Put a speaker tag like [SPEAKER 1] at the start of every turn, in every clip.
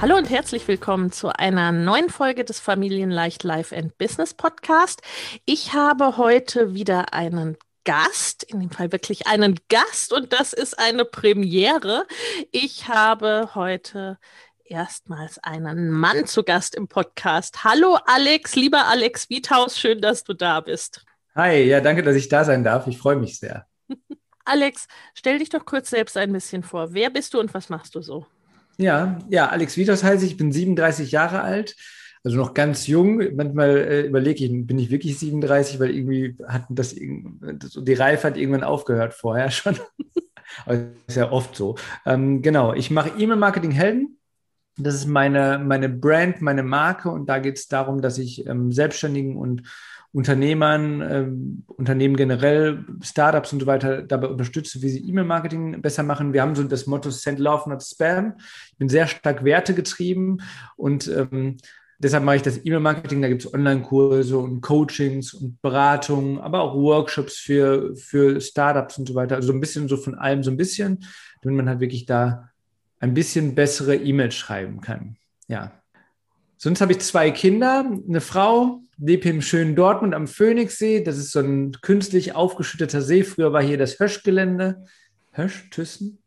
[SPEAKER 1] Hallo und herzlich willkommen zu einer neuen Folge des Familienleicht Life and Business Podcast. Ich habe heute wieder einen Gast, in dem Fall wirklich einen Gast und das ist eine Premiere. Ich habe heute erstmals einen Mann zu Gast im Podcast. Hallo Alex, lieber Alex Wiethaus, schön, dass du da bist.
[SPEAKER 2] Hi, ja, danke, dass ich da sein darf. Ich freue mich sehr.
[SPEAKER 1] Alex, stell dich doch kurz selbst ein bisschen vor. Wer bist du und was machst du so?
[SPEAKER 2] Ja, ja, Alex Vitos heiße ich, bin 37 Jahre alt, also noch ganz jung. Manchmal äh, überlege ich, bin ich wirklich 37, weil irgendwie hat das, die Reife hat irgendwann aufgehört vorher schon. ist ja oft so. Ähm, genau, ich mache E-Mail-Marketing Helden. Das ist meine, meine Brand, meine Marke und da geht es darum, dass ich ähm, Selbstständigen und Unternehmern, ähm, Unternehmen generell, Startups und so weiter dabei unterstütze, wie sie E-Mail-Marketing besser machen. Wir haben so das Motto Send Love, not Spam. Ich bin sehr stark wertegetrieben und ähm, deshalb mache ich das E-Mail-Marketing. Da gibt es Online-Kurse und Coachings und Beratungen, aber auch Workshops für, für Startups und so weiter. Also so ein bisschen so von allem so ein bisschen, damit man halt wirklich da ein bisschen bessere E-Mails schreiben kann. Ja. Sonst habe ich zwei Kinder, eine Frau, lebe im schönen Dortmund am Phoenixsee. Das ist so ein künstlich aufgeschütteter See. Früher war hier das Höschgelände. Hösch, Thyssen?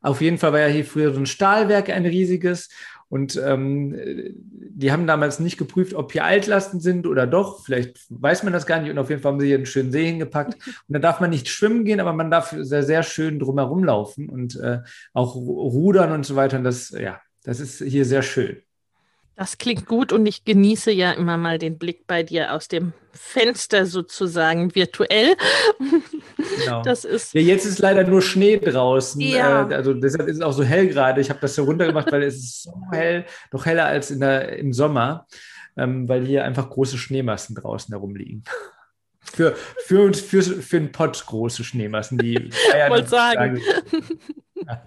[SPEAKER 2] Auf jeden Fall war ja hier früher so ein Stahlwerk, ein riesiges. Und ähm, die haben damals nicht geprüft, ob hier Altlasten sind oder doch. Vielleicht weiß man das gar nicht. Und auf jeden Fall haben sie hier einen schönen See hingepackt. Und da darf man nicht schwimmen gehen, aber man darf sehr, sehr schön drumherum laufen und äh, auch rudern und so weiter. Und das, ja, das ist hier sehr schön.
[SPEAKER 1] Das klingt gut und ich genieße ja immer mal den Blick bei dir aus dem Fenster sozusagen virtuell.
[SPEAKER 2] Genau. Das ist ja, jetzt ist leider nur Schnee draußen. Ja. Äh, also deshalb ist es auch so hell gerade. Ich habe das so runtergemacht, weil es ist so hell, noch heller als in der, im Sommer, ähm, weil hier einfach große Schneemassen draußen herumliegen. Für, für, für, für einen Pott große Schneemassen, die
[SPEAKER 1] Ich wollte sagen. Ja.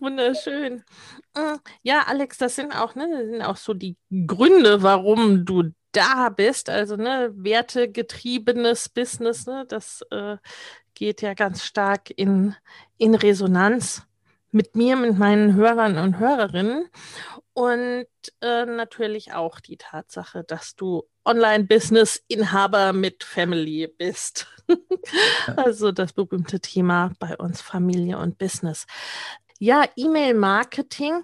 [SPEAKER 1] Wunderschön. Äh, ja, Alex, das sind auch, ne, das sind auch so die Gründe, warum du da bist. Also, ne, wertegetriebenes Business, ne, das äh, geht ja ganz stark in, in Resonanz mit mir, mit meinen Hörern und Hörerinnen. Und äh, natürlich auch die Tatsache, dass du Online-Business-Inhaber mit Family bist. also das berühmte Thema bei uns Familie und Business. Ja, E-Mail-Marketing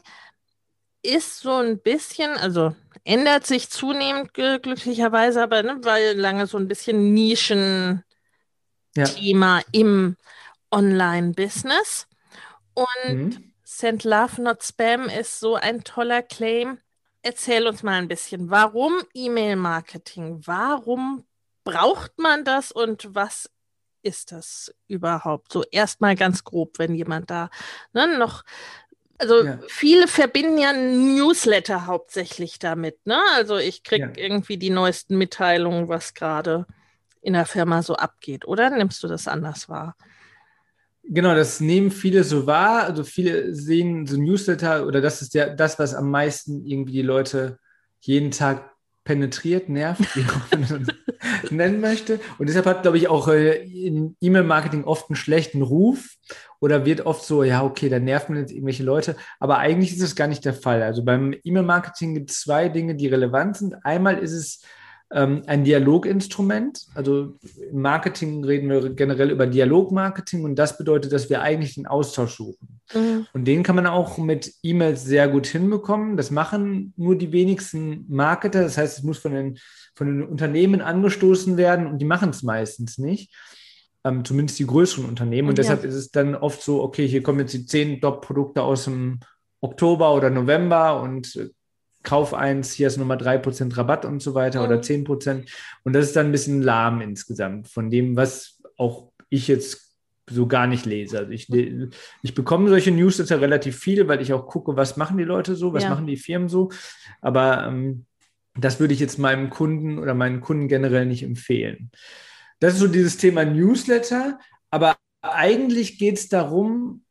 [SPEAKER 1] ist so ein bisschen, also ändert sich zunehmend glücklicherweise, aber ne, weil lange so ein bisschen Nischen-Thema ja. im Online-Business. Und mhm. Send Love Not Spam ist so ein toller Claim. Erzähl uns mal ein bisschen, warum E-Mail-Marketing? Warum braucht man das und was ist das überhaupt? So erstmal ganz grob, wenn jemand da ne, noch also ja. viele verbinden ja Newsletter hauptsächlich damit. Ne? Also ich kriege ja. irgendwie die neuesten Mitteilungen, was gerade in der Firma so abgeht. Oder nimmst du das anders wahr?
[SPEAKER 2] Genau, das nehmen viele so wahr. Also viele sehen so Newsletter oder das ist ja das, was am meisten irgendwie die Leute jeden Tag penetriert, nervt, wie man das nennen möchte. Und deshalb hat, glaube ich, auch äh, in E-Mail-Marketing oft einen schlechten Ruf oder wird oft so, ja, okay, da nervt man jetzt irgendwelche Leute. Aber eigentlich ist das gar nicht der Fall. Also beim E-Mail-Marketing gibt es zwei Dinge, die relevant sind. Einmal ist es ähm, ein Dialoginstrument. Also im Marketing reden wir generell über Dialogmarketing und das bedeutet, dass wir eigentlich den Austausch suchen. Mhm. Und den kann man auch mit E-Mails sehr gut hinbekommen. Das machen nur die wenigsten Marketer. Das heißt, es muss von den, von den Unternehmen angestoßen werden und die machen es meistens nicht. Ähm, zumindest die größeren Unternehmen. Und ja. deshalb ist es dann oft so, okay, hier kommen jetzt die zehn Top-Produkte aus dem Oktober oder November und äh, kauf eins, hier ist nochmal 3% Rabatt und so weiter mhm. oder 10%. Und das ist dann ein bisschen lahm insgesamt von dem, was auch ich jetzt so gar nicht lese. Also ich, ich bekomme solche Newsletter relativ viele, weil ich auch gucke, was machen die Leute so, was ja. machen die Firmen so. Aber ähm, das würde ich jetzt meinem Kunden oder meinen Kunden generell nicht empfehlen. Das ist so dieses Thema Newsletter. Aber eigentlich geht es darum,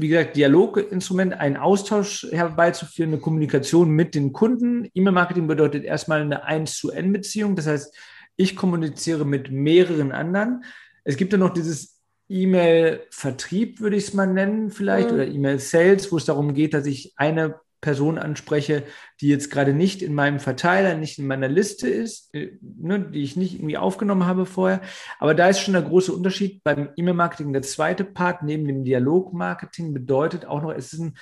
[SPEAKER 2] wie gesagt, Dialoginstrument, einen Austausch herbeizuführen, eine Kommunikation mit den Kunden. E-Mail-Marketing bedeutet erstmal eine 1 zu N-Beziehung. Das heißt, ich kommuniziere mit mehreren anderen. Es gibt ja noch dieses E-Mail-Vertrieb, würde ich es mal nennen, vielleicht, mhm. oder E-Mail-Sales, wo es darum geht, dass ich eine Person anspreche, die jetzt gerade nicht in meinem Verteiler, nicht in meiner Liste ist, äh, ne, die ich nicht irgendwie aufgenommen habe vorher. Aber da ist schon der große Unterschied. Beim E-Mail-Marketing, der zweite Part neben dem Dialog-Marketing bedeutet auch noch, es ist ein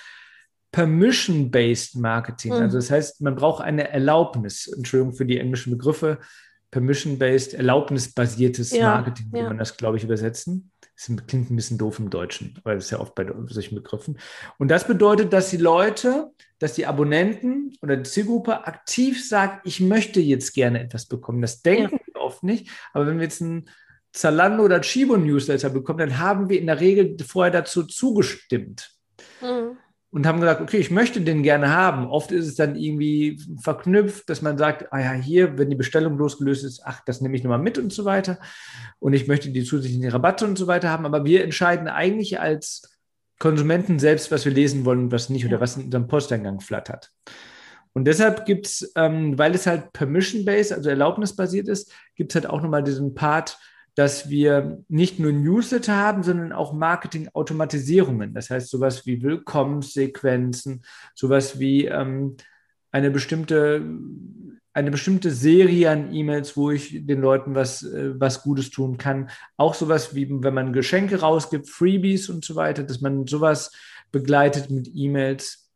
[SPEAKER 2] Permission-based Marketing. Mhm. Also das heißt, man braucht eine Erlaubnis. Entschuldigung für die englischen Begriffe. Permission-based, erlaubnisbasiertes ja, Marketing, ja. man das, glaube ich, übersetzen. Das klingt ein bisschen doof im Deutschen, weil das ist ja oft bei solchen Begriffen. Und das bedeutet, dass die Leute, dass die Abonnenten oder die Zielgruppe aktiv sagt, ich möchte jetzt gerne etwas bekommen. Das denken ja. wir oft nicht. Aber wenn wir jetzt ein Zalando oder Chibo Newsletter bekommen, dann haben wir in der Regel vorher dazu zugestimmt. Mhm und haben gesagt, okay, ich möchte den gerne haben. Oft ist es dann irgendwie verknüpft, dass man sagt, ah ja, hier, wenn die Bestellung losgelöst ist, ach, das nehme ich nochmal mit und so weiter. Und ich möchte die zusätzlichen Rabatte und so weiter haben. Aber wir entscheiden eigentlich als Konsumenten selbst, was wir lesen wollen und was nicht oder was in unserem Posteingang flattert. Und deshalb gibt es, ähm, weil es halt permission-based, also erlaubnisbasiert ist, gibt es halt auch nochmal diesen Part, dass wir nicht nur Newsletter haben, sondern auch Marketing-Automatisierungen. Das heißt, sowas wie Willkommenssequenzen, sowas wie ähm, eine bestimmte eine bestimmte Serie an E-Mails, wo ich den Leuten was, äh, was Gutes tun kann. Auch sowas wie, wenn man Geschenke rausgibt, Freebies und so weiter, dass man sowas begleitet mit E-Mails.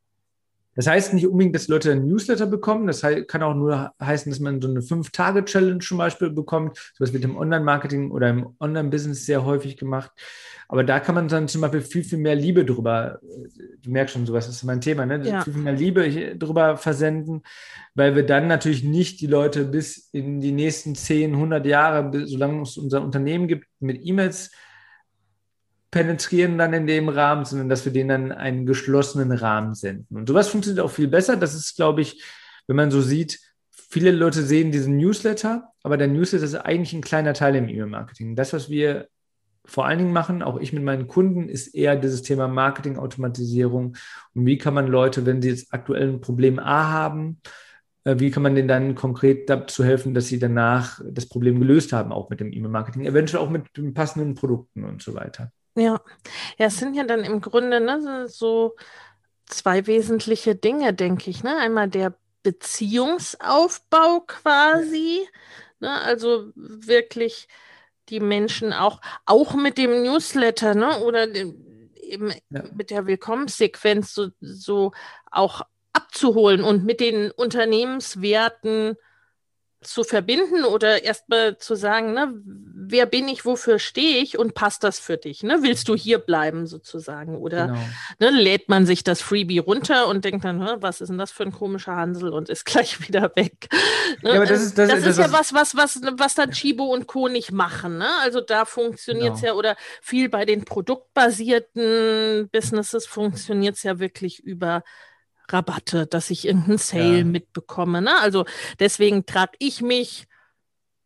[SPEAKER 2] Das heißt nicht unbedingt, dass Leute ein Newsletter bekommen. Das kann auch nur heißen, dass man so eine Fünf-Tage-Challenge zum Beispiel bekommt. Sowas wird im Online-Marketing oder im Online-Business sehr häufig gemacht. Aber da kann man dann zum Beispiel viel, viel mehr Liebe drüber, du merkst schon, sowas ist mein Thema, ne? Ja. viel, viel mehr Liebe drüber versenden, weil wir dann natürlich nicht die Leute bis in die nächsten 10, 100 Jahre, solange es unser Unternehmen gibt, mit E-Mails penetrieren dann in dem Rahmen, sondern dass wir denen dann einen geschlossenen Rahmen senden. Und sowas funktioniert auch viel besser. Das ist, glaube ich, wenn man so sieht, viele Leute sehen diesen Newsletter, aber der Newsletter ist eigentlich ein kleiner Teil im E-Mail-Marketing. Das, was wir vor allen Dingen machen, auch ich mit meinen Kunden, ist eher dieses Thema Marketing-Automatisierung. Und wie kann man Leute, wenn sie jetzt aktuell ein Problem A haben, äh, wie kann man denen dann konkret dazu helfen, dass sie danach das Problem gelöst haben, auch mit dem E-Mail-Marketing, eventuell auch mit den passenden Produkten und so weiter.
[SPEAKER 1] Ja, ja, es sind ja dann im Grunde ne, so zwei wesentliche Dinge, denke ich. Ne? Einmal der Beziehungsaufbau quasi, ne? also wirklich die Menschen auch, auch mit dem Newsletter ne? oder dem, eben ja. mit der Willkommenssequenz so, so auch abzuholen und mit den Unternehmenswerten zu verbinden oder erstmal zu sagen, ne, wer bin ich, wofür stehe ich und passt das für dich? Ne? Willst du hier bleiben sozusagen? Oder genau. ne, lädt man sich das Freebie runter und denkt dann, was ist denn das für ein komischer Hansel und ist gleich wieder weg. Ne? Ja, das ist, das, das, das ist ja was, was, was, was dann Chibo und Co. nicht machen. Ne? Also da funktioniert es genau. ja oder viel bei den produktbasierten Businesses funktioniert es ja wirklich über Rabatte, dass ich irgendeinen Sale ja. mitbekomme. Ne? Also deswegen trage ich mich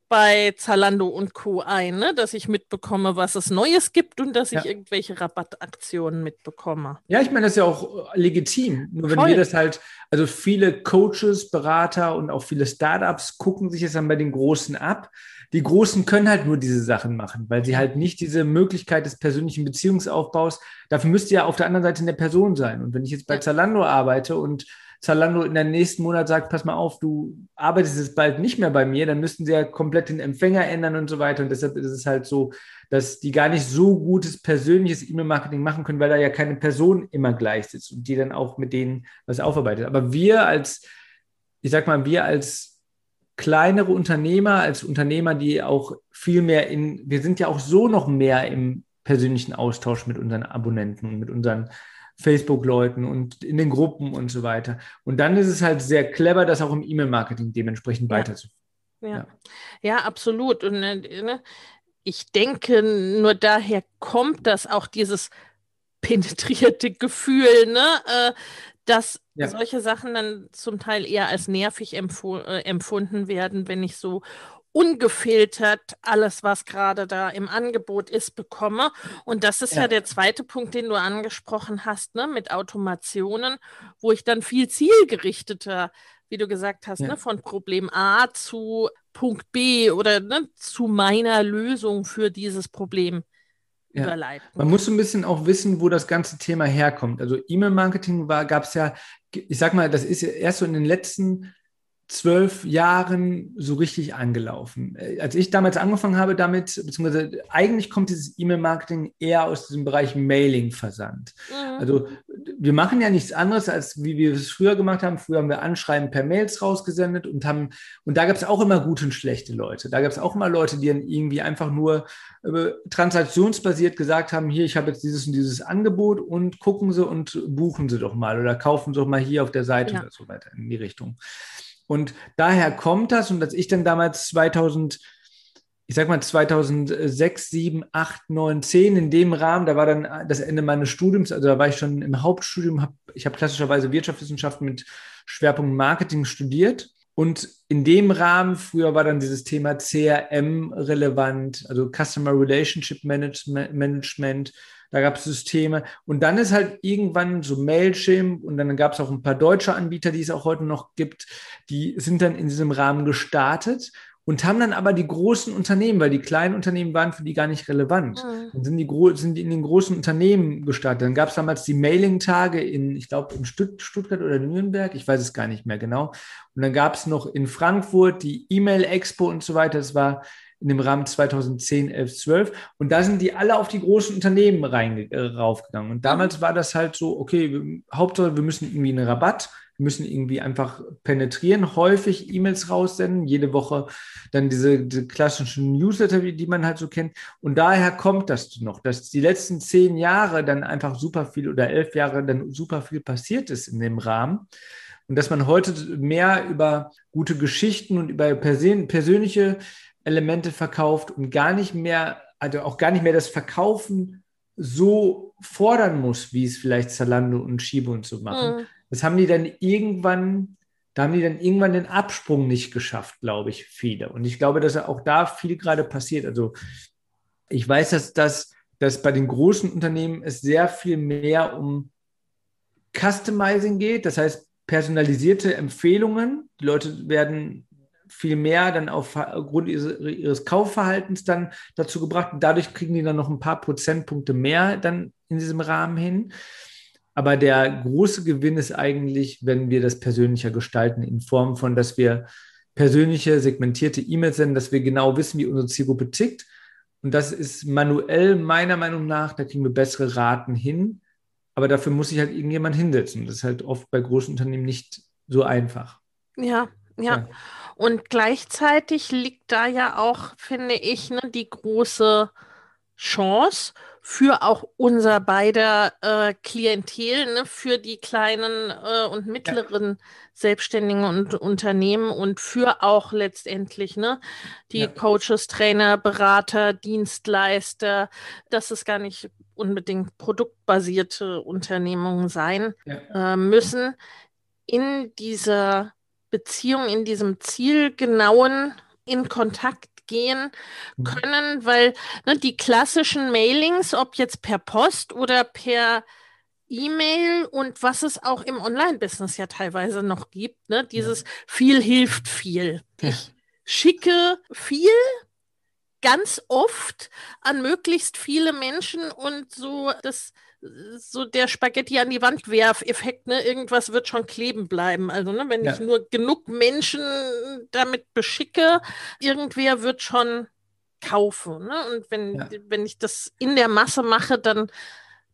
[SPEAKER 1] bei Zalando und Co. ein, ne? dass ich mitbekomme, was es Neues gibt und dass ja. ich irgendwelche Rabattaktionen mitbekomme.
[SPEAKER 2] Ja, ich meine, das ist ja auch legitim. Nur wenn Voll. wir das halt, also viele Coaches, Berater und auch viele Startups gucken sich das dann bei den Großen ab die Großen können halt nur diese Sachen machen, weil sie halt nicht diese Möglichkeit des persönlichen Beziehungsaufbaus, dafür müsste ja auf der anderen Seite eine Person sein. Und wenn ich jetzt bei Zalando arbeite und Zalando in der nächsten Monat sagt, pass mal auf, du arbeitest jetzt bald nicht mehr bei mir, dann müssten sie ja komplett den Empfänger ändern und so weiter. Und deshalb ist es halt so, dass die gar nicht so gutes persönliches E-Mail-Marketing machen können, weil da ja keine Person immer gleich sitzt und die dann auch mit denen was aufarbeitet. Aber wir als, ich sag mal, wir als kleinere Unternehmer, als Unternehmer, die auch viel mehr in, wir sind ja auch so noch mehr im persönlichen Austausch mit unseren Abonnenten und mit unseren Facebook-Leuten und in den Gruppen und so weiter. Und dann ist es halt sehr clever, das auch im E-Mail-Marketing dementsprechend ja. weiterzuführen.
[SPEAKER 1] Ja. ja. ja, absolut. Und äh, ne, ich denke, nur daher kommt das auch dieses penetrierte Gefühl, ne? Äh, dass ja. solche Sachen dann zum Teil eher als nervig äh, empfunden werden, wenn ich so ungefiltert alles, was gerade da im Angebot ist, bekomme. Und das ist ja. ja, der zweite Punkt, den du angesprochen hast, ne, mit Automationen, wo ich dann viel zielgerichteter, wie du gesagt hast, ja. ne, von Problem A zu Punkt B oder ne, zu meiner Lösung für dieses Problem ja. überleiten.
[SPEAKER 2] Man muss so ein bisschen auch wissen, wo das ganze Thema herkommt. Also E-Mail-Marketing gab es ja, ich sag mal, das ist ja erst so in den letzten zwölf Jahren so richtig angelaufen. Äh, als ich damals angefangen habe damit, beziehungsweise eigentlich kommt dieses E-Mail-Marketing eher aus diesem Bereich Mailing-Versand. Mhm. Also wir machen ja nichts anderes, als wie wir es früher gemacht haben. Früher haben wir Anschreiben per Mails rausgesendet und haben, und da gab es auch immer gute und schlechte Leute. Da gab es auch immer Leute, die dann irgendwie einfach nur äh, transaktionsbasiert gesagt haben, hier, ich habe jetzt dieses und dieses Angebot und gucken Sie und buchen Sie doch mal oder kaufen Sie doch mal hier auf der Seite ja. oder so weiter in die Richtung. Und daher kommt das. Und als ich dann damals 2000, ich sag mal 2006, 7, 8, 9, 10 in dem Rahmen, da war dann das Ende meines Studiums, also da war ich schon im Hauptstudium, hab, ich habe klassischerweise Wirtschaftswissenschaften mit Schwerpunkt Marketing studiert. Und in dem Rahmen, früher war dann dieses Thema CRM relevant, also Customer Relationship Management, da gab es Systeme. Und dann ist halt irgendwann so Mailchimp und dann gab es auch ein paar deutsche Anbieter, die es auch heute noch gibt, die sind dann in diesem Rahmen gestartet und haben dann aber die großen Unternehmen, weil die kleinen Unternehmen waren für die gar nicht relevant. Mhm. Dann sind die, sind die in den großen Unternehmen gestartet. Dann gab es damals die Mailing-Tage in, ich glaube, in Stutt Stuttgart oder Nürnberg, ich weiß es gar nicht mehr genau. Und dann gab es noch in Frankfurt die E-Mail-Expo und so weiter. Das war in dem Rahmen 2010, 11, 12. Und da sind die alle auf die großen Unternehmen rein, äh, raufgegangen. Und damals war das halt so, okay, wir, Hauptsache, wir müssen irgendwie einen Rabatt, wir müssen irgendwie einfach penetrieren, häufig E-Mails raussenden, jede Woche dann diese, diese klassischen Newsletter, die man halt so kennt. Und daher kommt das noch, dass die letzten zehn Jahre dann einfach super viel oder elf Jahre dann super viel passiert ist in dem Rahmen. Und dass man heute mehr über gute Geschichten und über persönliche Elemente verkauft und gar nicht mehr, also auch gar nicht mehr das Verkaufen so fordern muss, wie es vielleicht Zalando und Shibo und so machen. Mhm. Das haben die dann irgendwann, da haben die dann irgendwann den Absprung nicht geschafft, glaube ich, viele. Und ich glaube, dass auch da viel gerade passiert. Also ich weiß, dass das dass bei den großen Unternehmen es sehr viel mehr um Customizing geht, das heißt personalisierte Empfehlungen. Die Leute werden viel mehr dann aufgrund ihres, ihres Kaufverhaltens dann dazu gebracht. Dadurch kriegen die dann noch ein paar Prozentpunkte mehr dann in diesem Rahmen hin. Aber der große Gewinn ist eigentlich, wenn wir das persönlicher gestalten, in Form von, dass wir persönliche, segmentierte E-Mails senden, dass wir genau wissen, wie unsere Zielgruppe tickt. Und das ist manuell meiner Meinung nach, da kriegen wir bessere Raten hin. Aber dafür muss sich halt irgendjemand hinsetzen. Das ist halt oft bei großen Unternehmen nicht so einfach.
[SPEAKER 1] Ja, ja. ja. Und gleichzeitig liegt da ja auch, finde ich, ne, die große Chance für auch unser beider äh, Klientel, ne, für die kleinen äh, und mittleren ja. Selbstständigen und Unternehmen und für auch letztendlich ne, die ja. Coaches, Trainer, Berater, Dienstleister, dass es gar nicht unbedingt produktbasierte Unternehmungen sein ja. äh, müssen, in dieser Beziehung, in diesem zielgenauen in Kontakt gehen mhm. können, weil ne, die klassischen Mailings, ob jetzt per Post oder per E-Mail und was es auch im Online-Business ja teilweise noch gibt, ne, dieses viel hilft viel. Ich schicke viel ganz oft an möglichst viele Menschen und so das so der Spaghetti an die Wand werf Effekt, ne? Irgendwas wird schon kleben bleiben. Also, ne, wenn ja. ich nur genug Menschen damit beschicke, irgendwer wird schon kaufen. Ne? Und wenn, ja. wenn ich das in der Masse mache, dann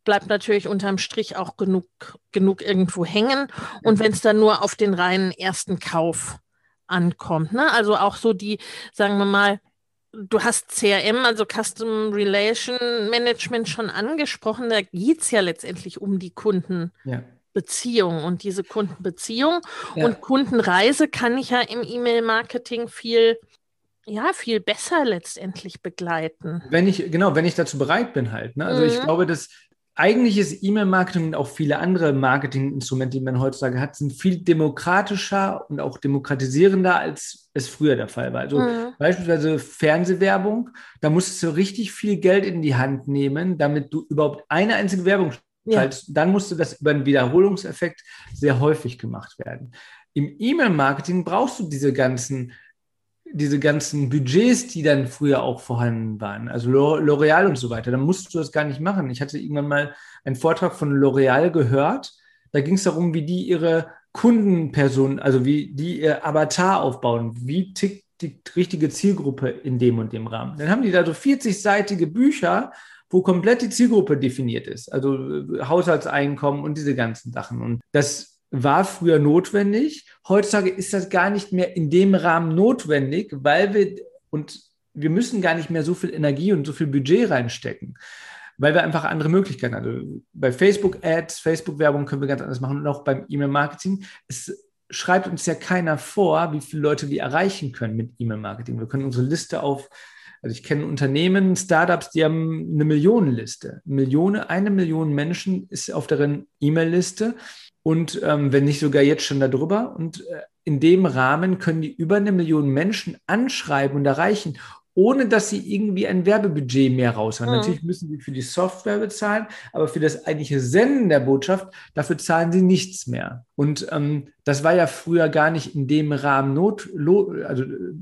[SPEAKER 1] bleibt natürlich unterm Strich auch genug, genug irgendwo hängen. Und wenn es dann nur auf den reinen ersten Kauf ankommt, ne? Also auch so die, sagen wir mal, du hast CRM, also Custom Relation Management schon angesprochen. Da geht es ja letztendlich um die Kundenbeziehung ja. und diese Kundenbeziehung. Ja. Und Kundenreise kann ich ja im E-Mail-Marketing viel, ja, viel besser letztendlich begleiten.
[SPEAKER 2] Wenn ich, genau, wenn ich dazu bereit bin halt. Ne? Also mhm. ich glaube, dass eigentlich ist E-Mail-Marketing und auch viele andere Marketinginstrumente, die man heutzutage hat, sind viel demokratischer und auch demokratisierender, als es früher der Fall war. Also mhm. beispielsweise Fernsehwerbung, da musstest du richtig viel Geld in die Hand nehmen, damit du überhaupt eine einzige Werbung schaltest. Ja. Dann musste das über einen Wiederholungseffekt sehr häufig gemacht werden. Im E-Mail-Marketing brauchst du diese ganzen diese ganzen Budgets, die dann früher auch vorhanden waren, also L'Oreal und so weiter, dann musst du das gar nicht machen. Ich hatte irgendwann mal einen Vortrag von L'Oreal gehört. Da ging es darum, wie die ihre Kundenpersonen, also wie die ihr Avatar aufbauen, wie tickt die richtige Zielgruppe in dem und dem Rahmen. Dann haben die da so 40-seitige Bücher, wo komplett die Zielgruppe definiert ist, also äh, Haushaltseinkommen und diese ganzen Sachen. Und das war früher notwendig. Heutzutage ist das gar nicht mehr in dem Rahmen notwendig, weil wir und wir müssen gar nicht mehr so viel Energie und so viel Budget reinstecken, weil wir einfach andere Möglichkeiten haben. Also bei Facebook-Ads, Facebook-Werbung können wir ganz anders machen und auch beim E-Mail-Marketing. Es schreibt uns ja keiner vor, wie viele Leute wir erreichen können mit E-Mail-Marketing. Wir können unsere Liste auf also ich kenne Unternehmen, Startups, die haben eine Millionenliste. Millionen, eine Million Menschen ist auf deren E-Mail-Liste und ähm, wenn nicht sogar jetzt schon darüber. Und äh, in dem Rahmen können die über eine Million Menschen anschreiben und erreichen, ohne dass sie irgendwie ein Werbebudget mehr raushauen. Mhm. Natürlich müssen sie für die Software bezahlen, aber für das eigentliche Senden der Botschaft, dafür zahlen sie nichts mehr. Und ähm, das war ja früher gar nicht in dem Rahmen not, also äh,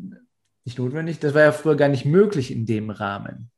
[SPEAKER 2] nicht notwendig, das war ja früher gar nicht möglich in dem Rahmen.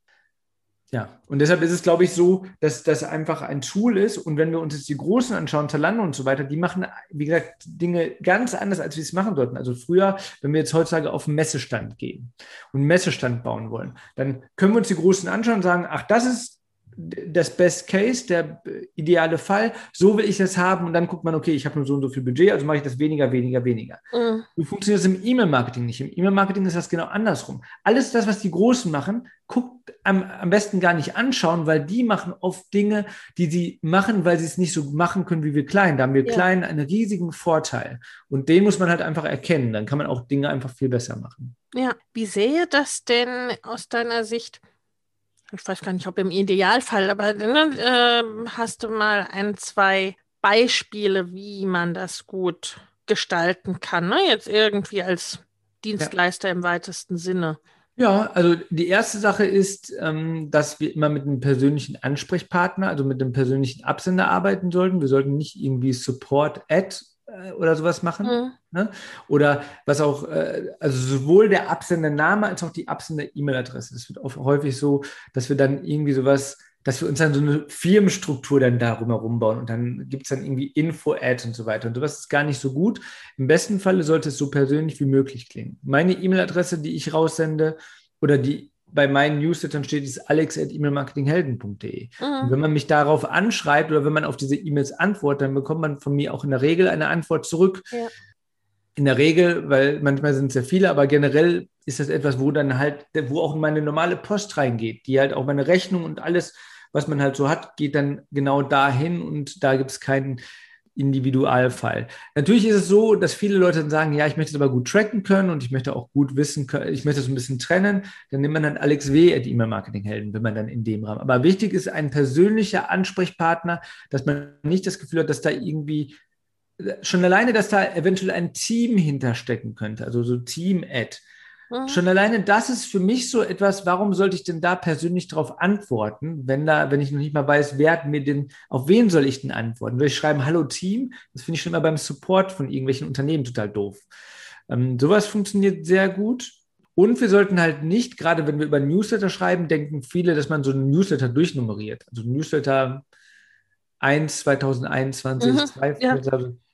[SPEAKER 2] Ja, und deshalb ist es, glaube ich, so, dass das einfach ein Tool ist. Und wenn wir uns jetzt die Großen anschauen, Zalando und so weiter, die machen, wie gesagt, Dinge ganz anders, als wir es machen sollten. Also früher, wenn wir jetzt heutzutage auf einen Messestand gehen und einen Messestand bauen wollen, dann können wir uns die Großen anschauen und sagen, ach, das ist das Best Case, der ideale Fall, so will ich das haben und dann guckt man, okay, ich habe nur so und so viel Budget, also mache ich das weniger, weniger, weniger. Mhm. So funktioniert das im E-Mail-Marketing nicht. Im E-Mail-Marketing ist das genau andersrum. Alles das, was die Großen machen, guckt am, am besten gar nicht anschauen, weil die machen oft Dinge, die sie machen, weil sie es nicht so machen können wie wir Kleinen. Da haben wir ja. Kleinen einen riesigen Vorteil und den muss man halt einfach erkennen. Dann kann man auch Dinge einfach viel besser machen.
[SPEAKER 1] Ja, wie sehe das denn aus deiner Sicht? Ich weiß gar nicht, ob im Idealfall, aber ne, äh, hast du mal ein, zwei Beispiele, wie man das gut gestalten kann, ne? jetzt irgendwie als Dienstleister ja. im weitesten Sinne.
[SPEAKER 2] Ja, also die erste Sache ist, ähm, dass wir immer mit einem persönlichen Ansprechpartner, also mit einem persönlichen Absender arbeiten sollten. Wir sollten nicht irgendwie Support-Ad äh, oder sowas machen. Mhm. Ne? Oder was auch, äh, also sowohl der Absendername als auch die Absender-E-Mail-Adresse. Es wird oft, häufig so, dass wir dann irgendwie sowas, dass wir uns dann so eine Firmenstruktur dann darum herum bauen und dann gibt es dann irgendwie Info-Ads und so weiter. Und sowas ist gar nicht so gut. Im besten Falle sollte es so persönlich wie möglich klingen. Meine E-Mail-Adresse, die ich raussende, oder die bei meinen Newslettern steht, ist alex.emailmarketinghelden.de. Mhm. Und wenn man mich darauf anschreibt oder wenn man auf diese E-Mails antwortet, dann bekommt man von mir auch in der Regel eine Antwort zurück. Ja. In der Regel, weil manchmal sind es ja viele, aber generell ist das etwas, wo dann halt, wo auch meine normale Post reingeht, die halt auch meine Rechnung und alles, was man halt so hat, geht dann genau dahin und da gibt es keinen Individualfall. Natürlich ist es so, dass viele Leute dann sagen, ja, ich möchte es aber gut tracken können und ich möchte auch gut wissen können, ich möchte es ein bisschen trennen. Dann nimmt man dann Alex W. at E-Mail-Marketing-Helden, wenn man dann in dem Rahmen. Aber wichtig ist ein persönlicher Ansprechpartner, dass man nicht das Gefühl hat, dass da irgendwie schon alleine, dass da eventuell ein Team hinterstecken könnte, also so Team-Ad Mhm. Schon alleine das ist für mich so etwas, warum sollte ich denn da persönlich darauf antworten, wenn da, wenn ich noch nicht mal weiß, wer hat mir denn, auf wen soll ich denn antworten? Will ich schreiben, hallo Team? Das finde ich schon immer beim Support von irgendwelchen Unternehmen total doof. Ähm, sowas funktioniert sehr gut. Und wir sollten halt nicht, gerade wenn wir über Newsletter schreiben, denken viele, dass man so einen Newsletter durchnummeriert. Also Newsletter 1 2021, mhm, 2 ja.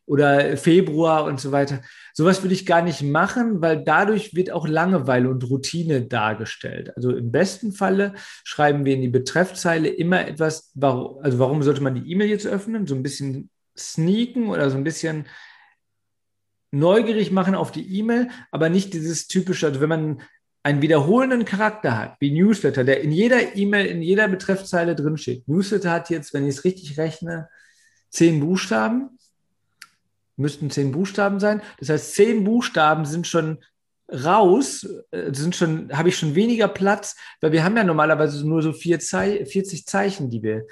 [SPEAKER 2] Oder Februar und so weiter. Sowas würde ich gar nicht machen, weil dadurch wird auch Langeweile und Routine dargestellt. Also im besten Falle schreiben wir in die Betreffzeile immer etwas, also warum sollte man die E-Mail jetzt öffnen? So ein bisschen sneaken oder so ein bisschen neugierig machen auf die E-Mail, aber nicht dieses typische, also wenn man einen wiederholenden Charakter hat, wie Newsletter, der in jeder E-Mail, in jeder Betreffzeile drinsteht. Newsletter hat jetzt, wenn ich es richtig rechne, zehn Buchstaben. Müssten zehn Buchstaben sein. Das heißt, zehn Buchstaben sind schon raus, äh, sind schon, habe ich schon weniger Platz, weil wir haben ja normalerweise nur so vier Zei 40 Zeichen, die wir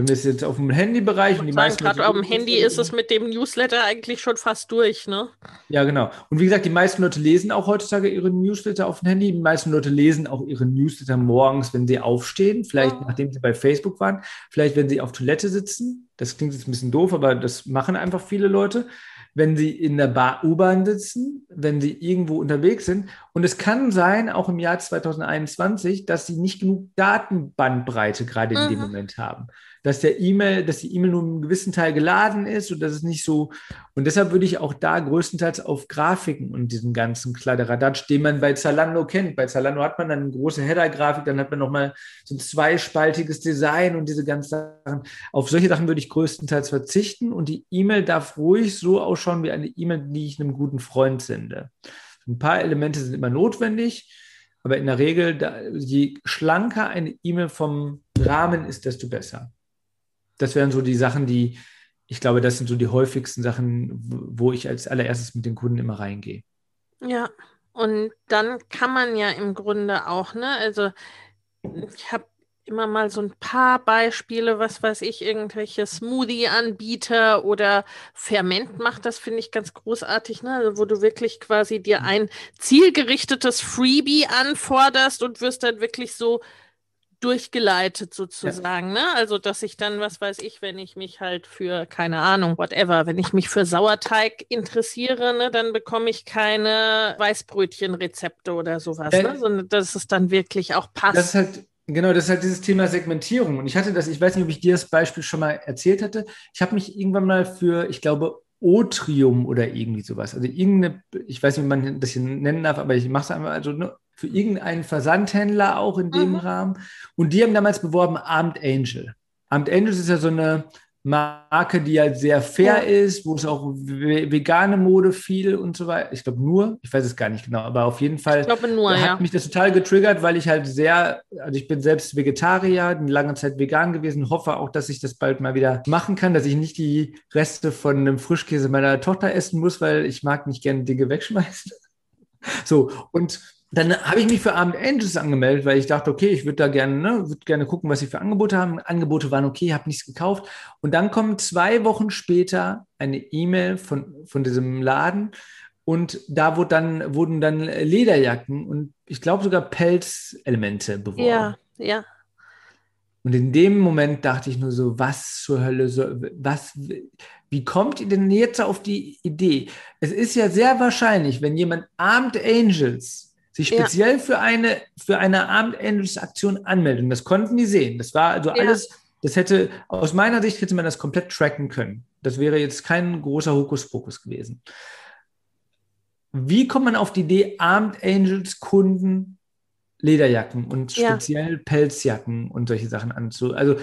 [SPEAKER 2] wenn wir es jetzt auf dem Handybereich und die meisten.
[SPEAKER 1] Gerade auf dem Handy ist es mit dem Newsletter eigentlich schon fast durch, ne?
[SPEAKER 2] Ja, genau. Und wie gesagt, die meisten Leute lesen auch heutzutage ihre Newsletter auf dem Handy. Die meisten Leute lesen auch ihre Newsletter morgens, wenn sie aufstehen. Vielleicht oh. nachdem sie bei Facebook waren. Vielleicht, wenn sie auf Toilette sitzen. Das klingt jetzt ein bisschen doof, aber das machen einfach viele Leute wenn sie in der U-Bahn sitzen, wenn sie irgendwo unterwegs sind. Und es kann sein, auch im Jahr 2021, dass sie nicht genug Datenbandbreite gerade in mhm. dem Moment haben dass der E-Mail, dass die E-Mail nur einen gewissen Teil geladen ist und dass es nicht so. Und deshalb würde ich auch da größtenteils auf Grafiken und diesen ganzen Kladderadatsch, den man bei Zalando kennt. Bei Zalando hat man dann eine große Header-Grafik, dann hat man nochmal so ein zweispaltiges Design und diese ganzen Sachen. Auf solche Sachen würde ich größtenteils verzichten und die E-Mail darf ruhig so ausschauen wie eine E-Mail, die ich einem guten Freund sende. Ein paar Elemente sind immer notwendig. Aber in der Regel, je schlanker eine E-Mail vom Rahmen ist, desto besser das wären so die Sachen, die, ich glaube, das sind so die häufigsten Sachen, wo ich als allererstes mit den Kunden immer reingehe.
[SPEAKER 1] Ja, und dann kann man ja im Grunde auch, ne, also ich habe immer mal so ein paar Beispiele, was weiß ich, irgendwelche Smoothie-Anbieter oder Ferment macht, das finde ich ganz großartig, ne? Also wo du wirklich quasi dir ein zielgerichtetes Freebie anforderst und wirst dann wirklich so durchgeleitet sozusagen, ja. ne? Also, dass ich dann, was weiß ich, wenn ich mich halt für, keine Ahnung, whatever, wenn ich mich für Sauerteig interessiere, ne, dann bekomme ich keine Weißbrötchenrezepte oder sowas, ja. ne? Sondern dass es dann wirklich auch passt.
[SPEAKER 2] Das ist halt, genau, das ist halt dieses Thema Segmentierung. Und ich hatte das, ich weiß nicht, ob ich dir das Beispiel schon mal erzählt hatte. Ich habe mich irgendwann mal für, ich glaube, Otrium oder irgendwie sowas. Also irgendeine, ich weiß nicht, wie man das hier nennen darf, aber ich mache es einfach, also ne, für irgendeinen Versandhändler auch in dem mhm. Rahmen. Und die haben damals beworben Armed Angel. Armed Angels ist ja so eine Marke, die halt sehr fair ja. ist, wo es auch vegane Mode viel und so weiter. Ich glaube nur, ich weiß es gar nicht genau, aber auf jeden Fall
[SPEAKER 1] nur,
[SPEAKER 2] hat
[SPEAKER 1] ja.
[SPEAKER 2] mich das total getriggert, weil ich halt sehr, also ich bin selbst Vegetarier, eine lange Zeit vegan gewesen, hoffe auch, dass ich das bald mal wieder machen kann, dass ich nicht die Reste von einem Frischkäse meiner Tochter essen muss, weil ich mag nicht gerne Dinge wegschmeißen. So, und dann habe ich mich für Abend Angels angemeldet, weil ich dachte, okay, ich würde da gerne, ne, würde gerne gucken, was sie für Angebote haben. Angebote waren okay, habe nichts gekauft. Und dann kommt zwei Wochen später eine E-Mail von, von diesem Laden und da wurde dann, wurden dann Lederjacken und ich glaube sogar Pelzelemente beworben.
[SPEAKER 1] Ja, ja.
[SPEAKER 2] Und in dem Moment dachte ich nur so, was zur Hölle, so, was, wie kommt ihr denn jetzt auf die Idee? Es ist ja sehr wahrscheinlich, wenn jemand Armed Angels sich speziell ja. für eine, für eine Abendendungsaktion anmelden. Das konnten die sehen. Das war also ja. alles, das hätte, aus meiner Sicht hätte man das komplett tracken können. Das wäre jetzt kein großer Hokuspokus gewesen. Wie kommt man auf die Idee, Armed Angels Kunden Lederjacken und speziell ja. Pelzjacken und solche Sachen anzu? Also,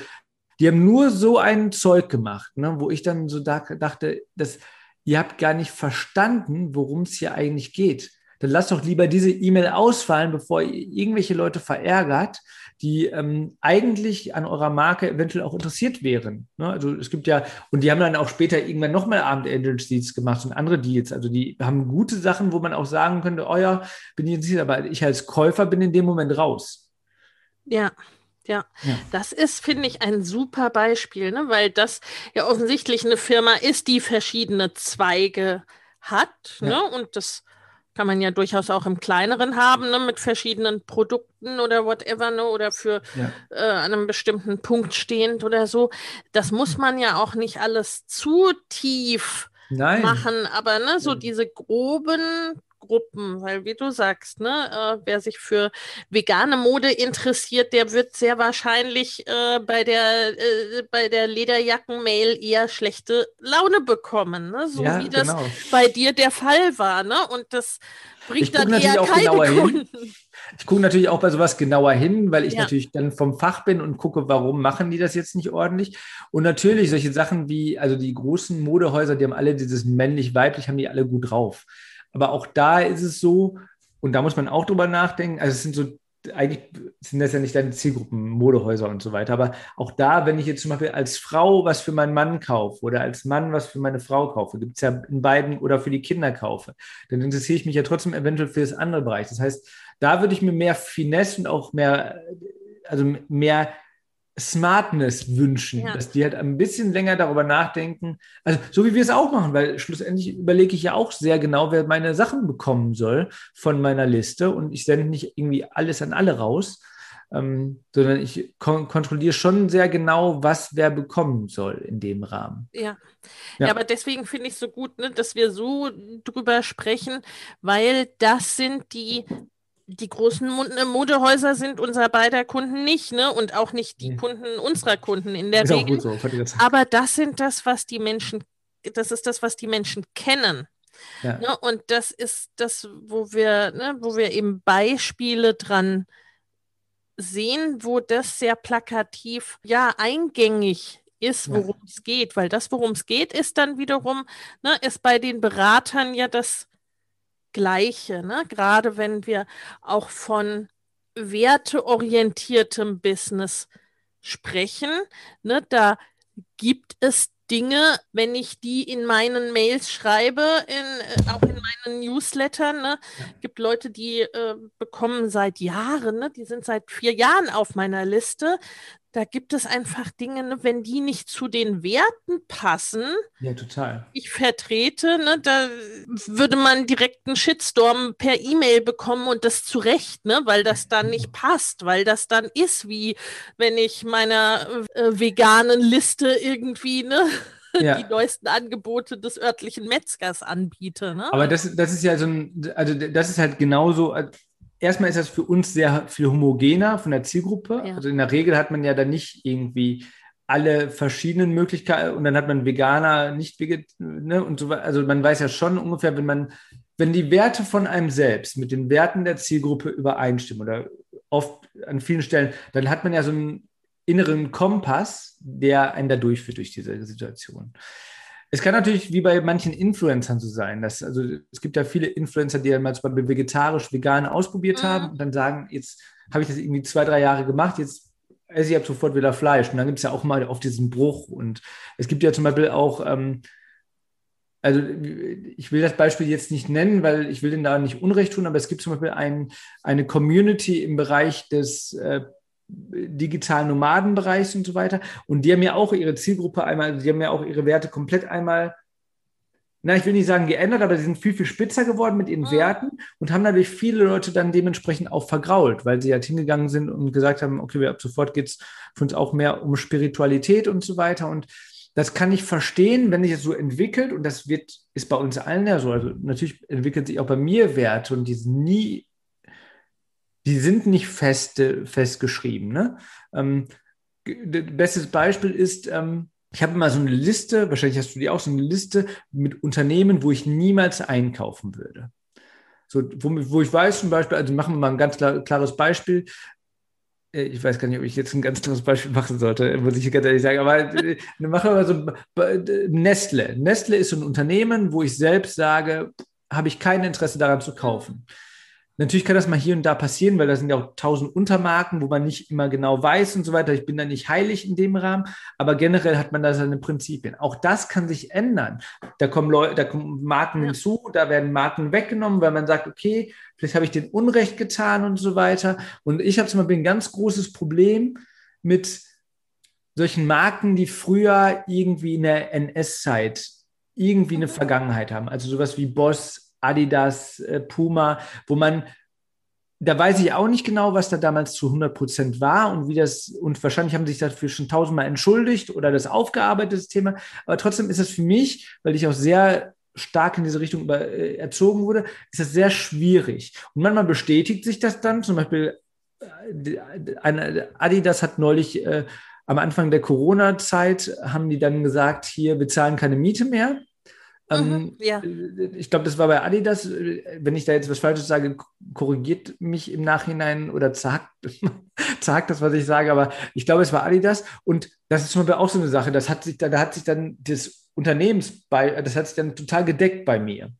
[SPEAKER 2] die haben nur so ein Zeug gemacht, ne, wo ich dann so da, dachte, dass ihr habt gar nicht verstanden, worum es hier eigentlich geht dann lasst doch lieber diese E-Mail ausfallen, bevor ihr irgendwelche Leute verärgert, die ähm, eigentlich an eurer Marke eventuell auch interessiert wären. Ne? Also es gibt ja, und die haben dann auch später irgendwann nochmal Abend Angels Deals gemacht und andere Deals. Also die haben gute Sachen, wo man auch sagen könnte, oh ja, bin ich interessiert, aber ich als Käufer bin in dem Moment raus.
[SPEAKER 1] Ja. Ja. ja. das ist, finde ich, ein super Beispiel, ne? weil das ja offensichtlich eine Firma ist, die verschiedene Zweige hat. Ja. Ne? Und das kann man ja durchaus auch im kleineren haben, ne, mit verschiedenen Produkten oder whatever, ne, oder für ja. äh, an einem bestimmten Punkt stehend oder so. Das muss man ja auch nicht alles zu tief Nein. machen, aber ne, so diese groben Zielgruppen, weil wie du sagst, ne, äh, wer sich für vegane Mode interessiert, der wird sehr wahrscheinlich äh, bei der äh, bei der Lederjacken-Mail eher schlechte Laune bekommen, ne? so ja, wie das genau. bei dir der Fall war, ne? Und das bringt dann eher keine Kunden.
[SPEAKER 2] Hin. Ich gucke natürlich auch bei sowas genauer hin, weil ich ja. natürlich dann vom Fach bin und gucke, warum machen die das jetzt nicht ordentlich. Und natürlich solche Sachen wie, also die großen Modehäuser, die haben alle dieses männlich-weiblich, haben die alle gut drauf. Aber auch da ist es so, und da muss man auch drüber nachdenken, also es sind so eigentlich sind das ja nicht deine Zielgruppen, Modehäuser und so weiter. Aber auch da, wenn ich jetzt zum Beispiel als Frau was für meinen Mann kaufe oder als Mann was für meine Frau kaufe, gibt es ja in beiden oder für die Kinder kaufe, dann interessiere ich mich ja trotzdem eventuell für das andere Bereich. Das heißt, da würde ich mir mehr Finesse und auch mehr, also mehr Smartness wünschen, ja. dass die halt ein bisschen länger darüber nachdenken. Also so wie wir es auch machen, weil schlussendlich überlege ich ja auch sehr genau, wer meine Sachen bekommen soll von meiner Liste und ich sende nicht irgendwie alles an alle raus, ähm, sondern ich kon kontrolliere schon sehr genau, was wer bekommen soll in dem Rahmen.
[SPEAKER 1] Ja, ja. ja aber deswegen finde ich es so gut, ne, dass wir so drüber sprechen, weil das sind die die großen Modehäuser sind unser beider Kunden nicht, ne? Und auch nicht die Kunden unserer Kunden in der ist Regel. So, Aber das sind das, was die Menschen, das ist das, was die Menschen kennen. Ja. Ne? Und das ist das, wo wir, ne, wo wir eben Beispiele dran sehen, wo das sehr plakativ, ja, eingängig ist, worum es ja. geht. Weil das, worum es geht, ist dann wiederum, ne, ist bei den Beratern ja das Gleiche, ne? gerade wenn wir auch von werteorientiertem Business sprechen. Ne? Da gibt es Dinge, wenn ich die in meinen Mails schreibe, in, äh, auch in meinen Newslettern, ne, ja. gibt Leute, die äh, bekommen seit Jahren, ne, die sind seit vier Jahren auf meiner Liste, da gibt es einfach Dinge, ne, wenn die nicht zu den Werten passen,
[SPEAKER 2] ja, total.
[SPEAKER 1] ich vertrete, ne, da würde man direkt einen Shitstorm per E-Mail bekommen und das zu Recht, ne, weil das dann nicht passt, weil das dann ist wie, wenn ich meiner äh, veganen Liste irgendwie, ne, ja. die neuesten Angebote des örtlichen Metzgers anbiete. Ne?
[SPEAKER 2] Aber das, das ist ja so ein, also das ist halt genauso, erstmal ist das für uns sehr viel homogener von der Zielgruppe. Ja. Also in der Regel hat man ja dann nicht irgendwie alle verschiedenen Möglichkeiten und dann hat man Veganer, nicht Veget, ne, und so Also man weiß ja schon ungefähr, wenn man, wenn die Werte von einem selbst mit den Werten der Zielgruppe übereinstimmen oder oft an vielen Stellen, dann hat man ja so einen inneren Kompass, der einen da durchführt durch diese Situation. Es kann natürlich wie bei manchen Influencern so sein, dass, also es gibt ja viele Influencer, die dann mal zum Beispiel vegetarisch, vegan ausprobiert mhm. haben und dann sagen, jetzt habe ich das irgendwie zwei, drei Jahre gemacht, jetzt esse ich ab sofort wieder Fleisch. Und dann gibt es ja auch mal auf diesen Bruch. Und es gibt ja zum Beispiel auch, ähm, also ich will das Beispiel jetzt nicht nennen, weil ich will denen da nicht Unrecht tun, aber es gibt zum Beispiel ein, eine Community im Bereich des äh, digitalen Nomadenbereichs und so weiter. Und die haben ja auch ihre Zielgruppe einmal, die haben ja auch ihre Werte komplett einmal, na, ich will nicht sagen geändert, aber sie sind viel, viel spitzer geworden mit ihren mhm. Werten und haben natürlich viele Leute dann dementsprechend auch vergrault, weil sie halt hingegangen sind und gesagt haben, okay, ab sofort geht es für uns auch mehr um Spiritualität und so weiter. Und das kann ich verstehen, wenn sich das so entwickelt und das wird, ist bei uns allen ja so. Also natürlich entwickelt sich auch bei mir Werte und die sind nie die sind nicht feste, festgeschrieben. Ne? Ähm, bestes Beispiel ist, ähm, ich habe immer so eine Liste, wahrscheinlich hast du die auch, so eine Liste mit Unternehmen, wo ich niemals einkaufen würde. So, wo, wo ich weiß zum Beispiel, also machen wir mal ein ganz klar, klares Beispiel. Äh, ich weiß gar nicht, ob ich jetzt ein ganz klares Beispiel machen sollte, muss ich ganz ehrlich sagen. Aber äh, machen wir mal so Nestle. Nestle ist so ein Unternehmen, wo ich selbst sage, habe ich kein Interesse daran zu kaufen. Natürlich kann das mal hier und da passieren, weil da sind ja auch tausend Untermarken, wo man nicht immer genau weiß und so weiter. Ich bin da nicht heilig in dem Rahmen, aber generell hat man da seine Prinzipien. Auch das kann sich ändern. Da kommen Leute, da kommen Marken ja. hinzu, da werden Marken weggenommen, weil man sagt, okay, vielleicht habe ich den Unrecht getan und so weiter. Und ich habe zum Beispiel ein ganz großes Problem mit solchen Marken, die früher irgendwie in der NS-Zeit irgendwie eine Vergangenheit haben. Also sowas wie Boss, Adidas, äh, Puma, wo man, da weiß ich auch nicht genau, was da damals zu 100 Prozent war und wie das, und wahrscheinlich haben sich dafür schon tausendmal entschuldigt oder das aufgearbeitete Thema, aber trotzdem ist es für mich, weil ich auch sehr stark in diese Richtung über, äh, erzogen wurde, ist das sehr schwierig. Und manchmal bestätigt sich das dann, zum Beispiel äh, eine, Adidas hat neulich äh, am Anfang der Corona-Zeit, haben die dann gesagt, hier, wir zahlen keine Miete mehr. Ähm, mhm, ja. Ich glaube, das war bei Adidas. Wenn ich da jetzt was Falsches sage, korrigiert mich im Nachhinein oder sagt, sagt das, was ich sage. Aber ich glaube, es war Adidas. Und das ist zum Beispiel auch so eine Sache. Das hat sich da, da hat sich dann das Unternehmensbei, das hat sich dann total gedeckt bei mir.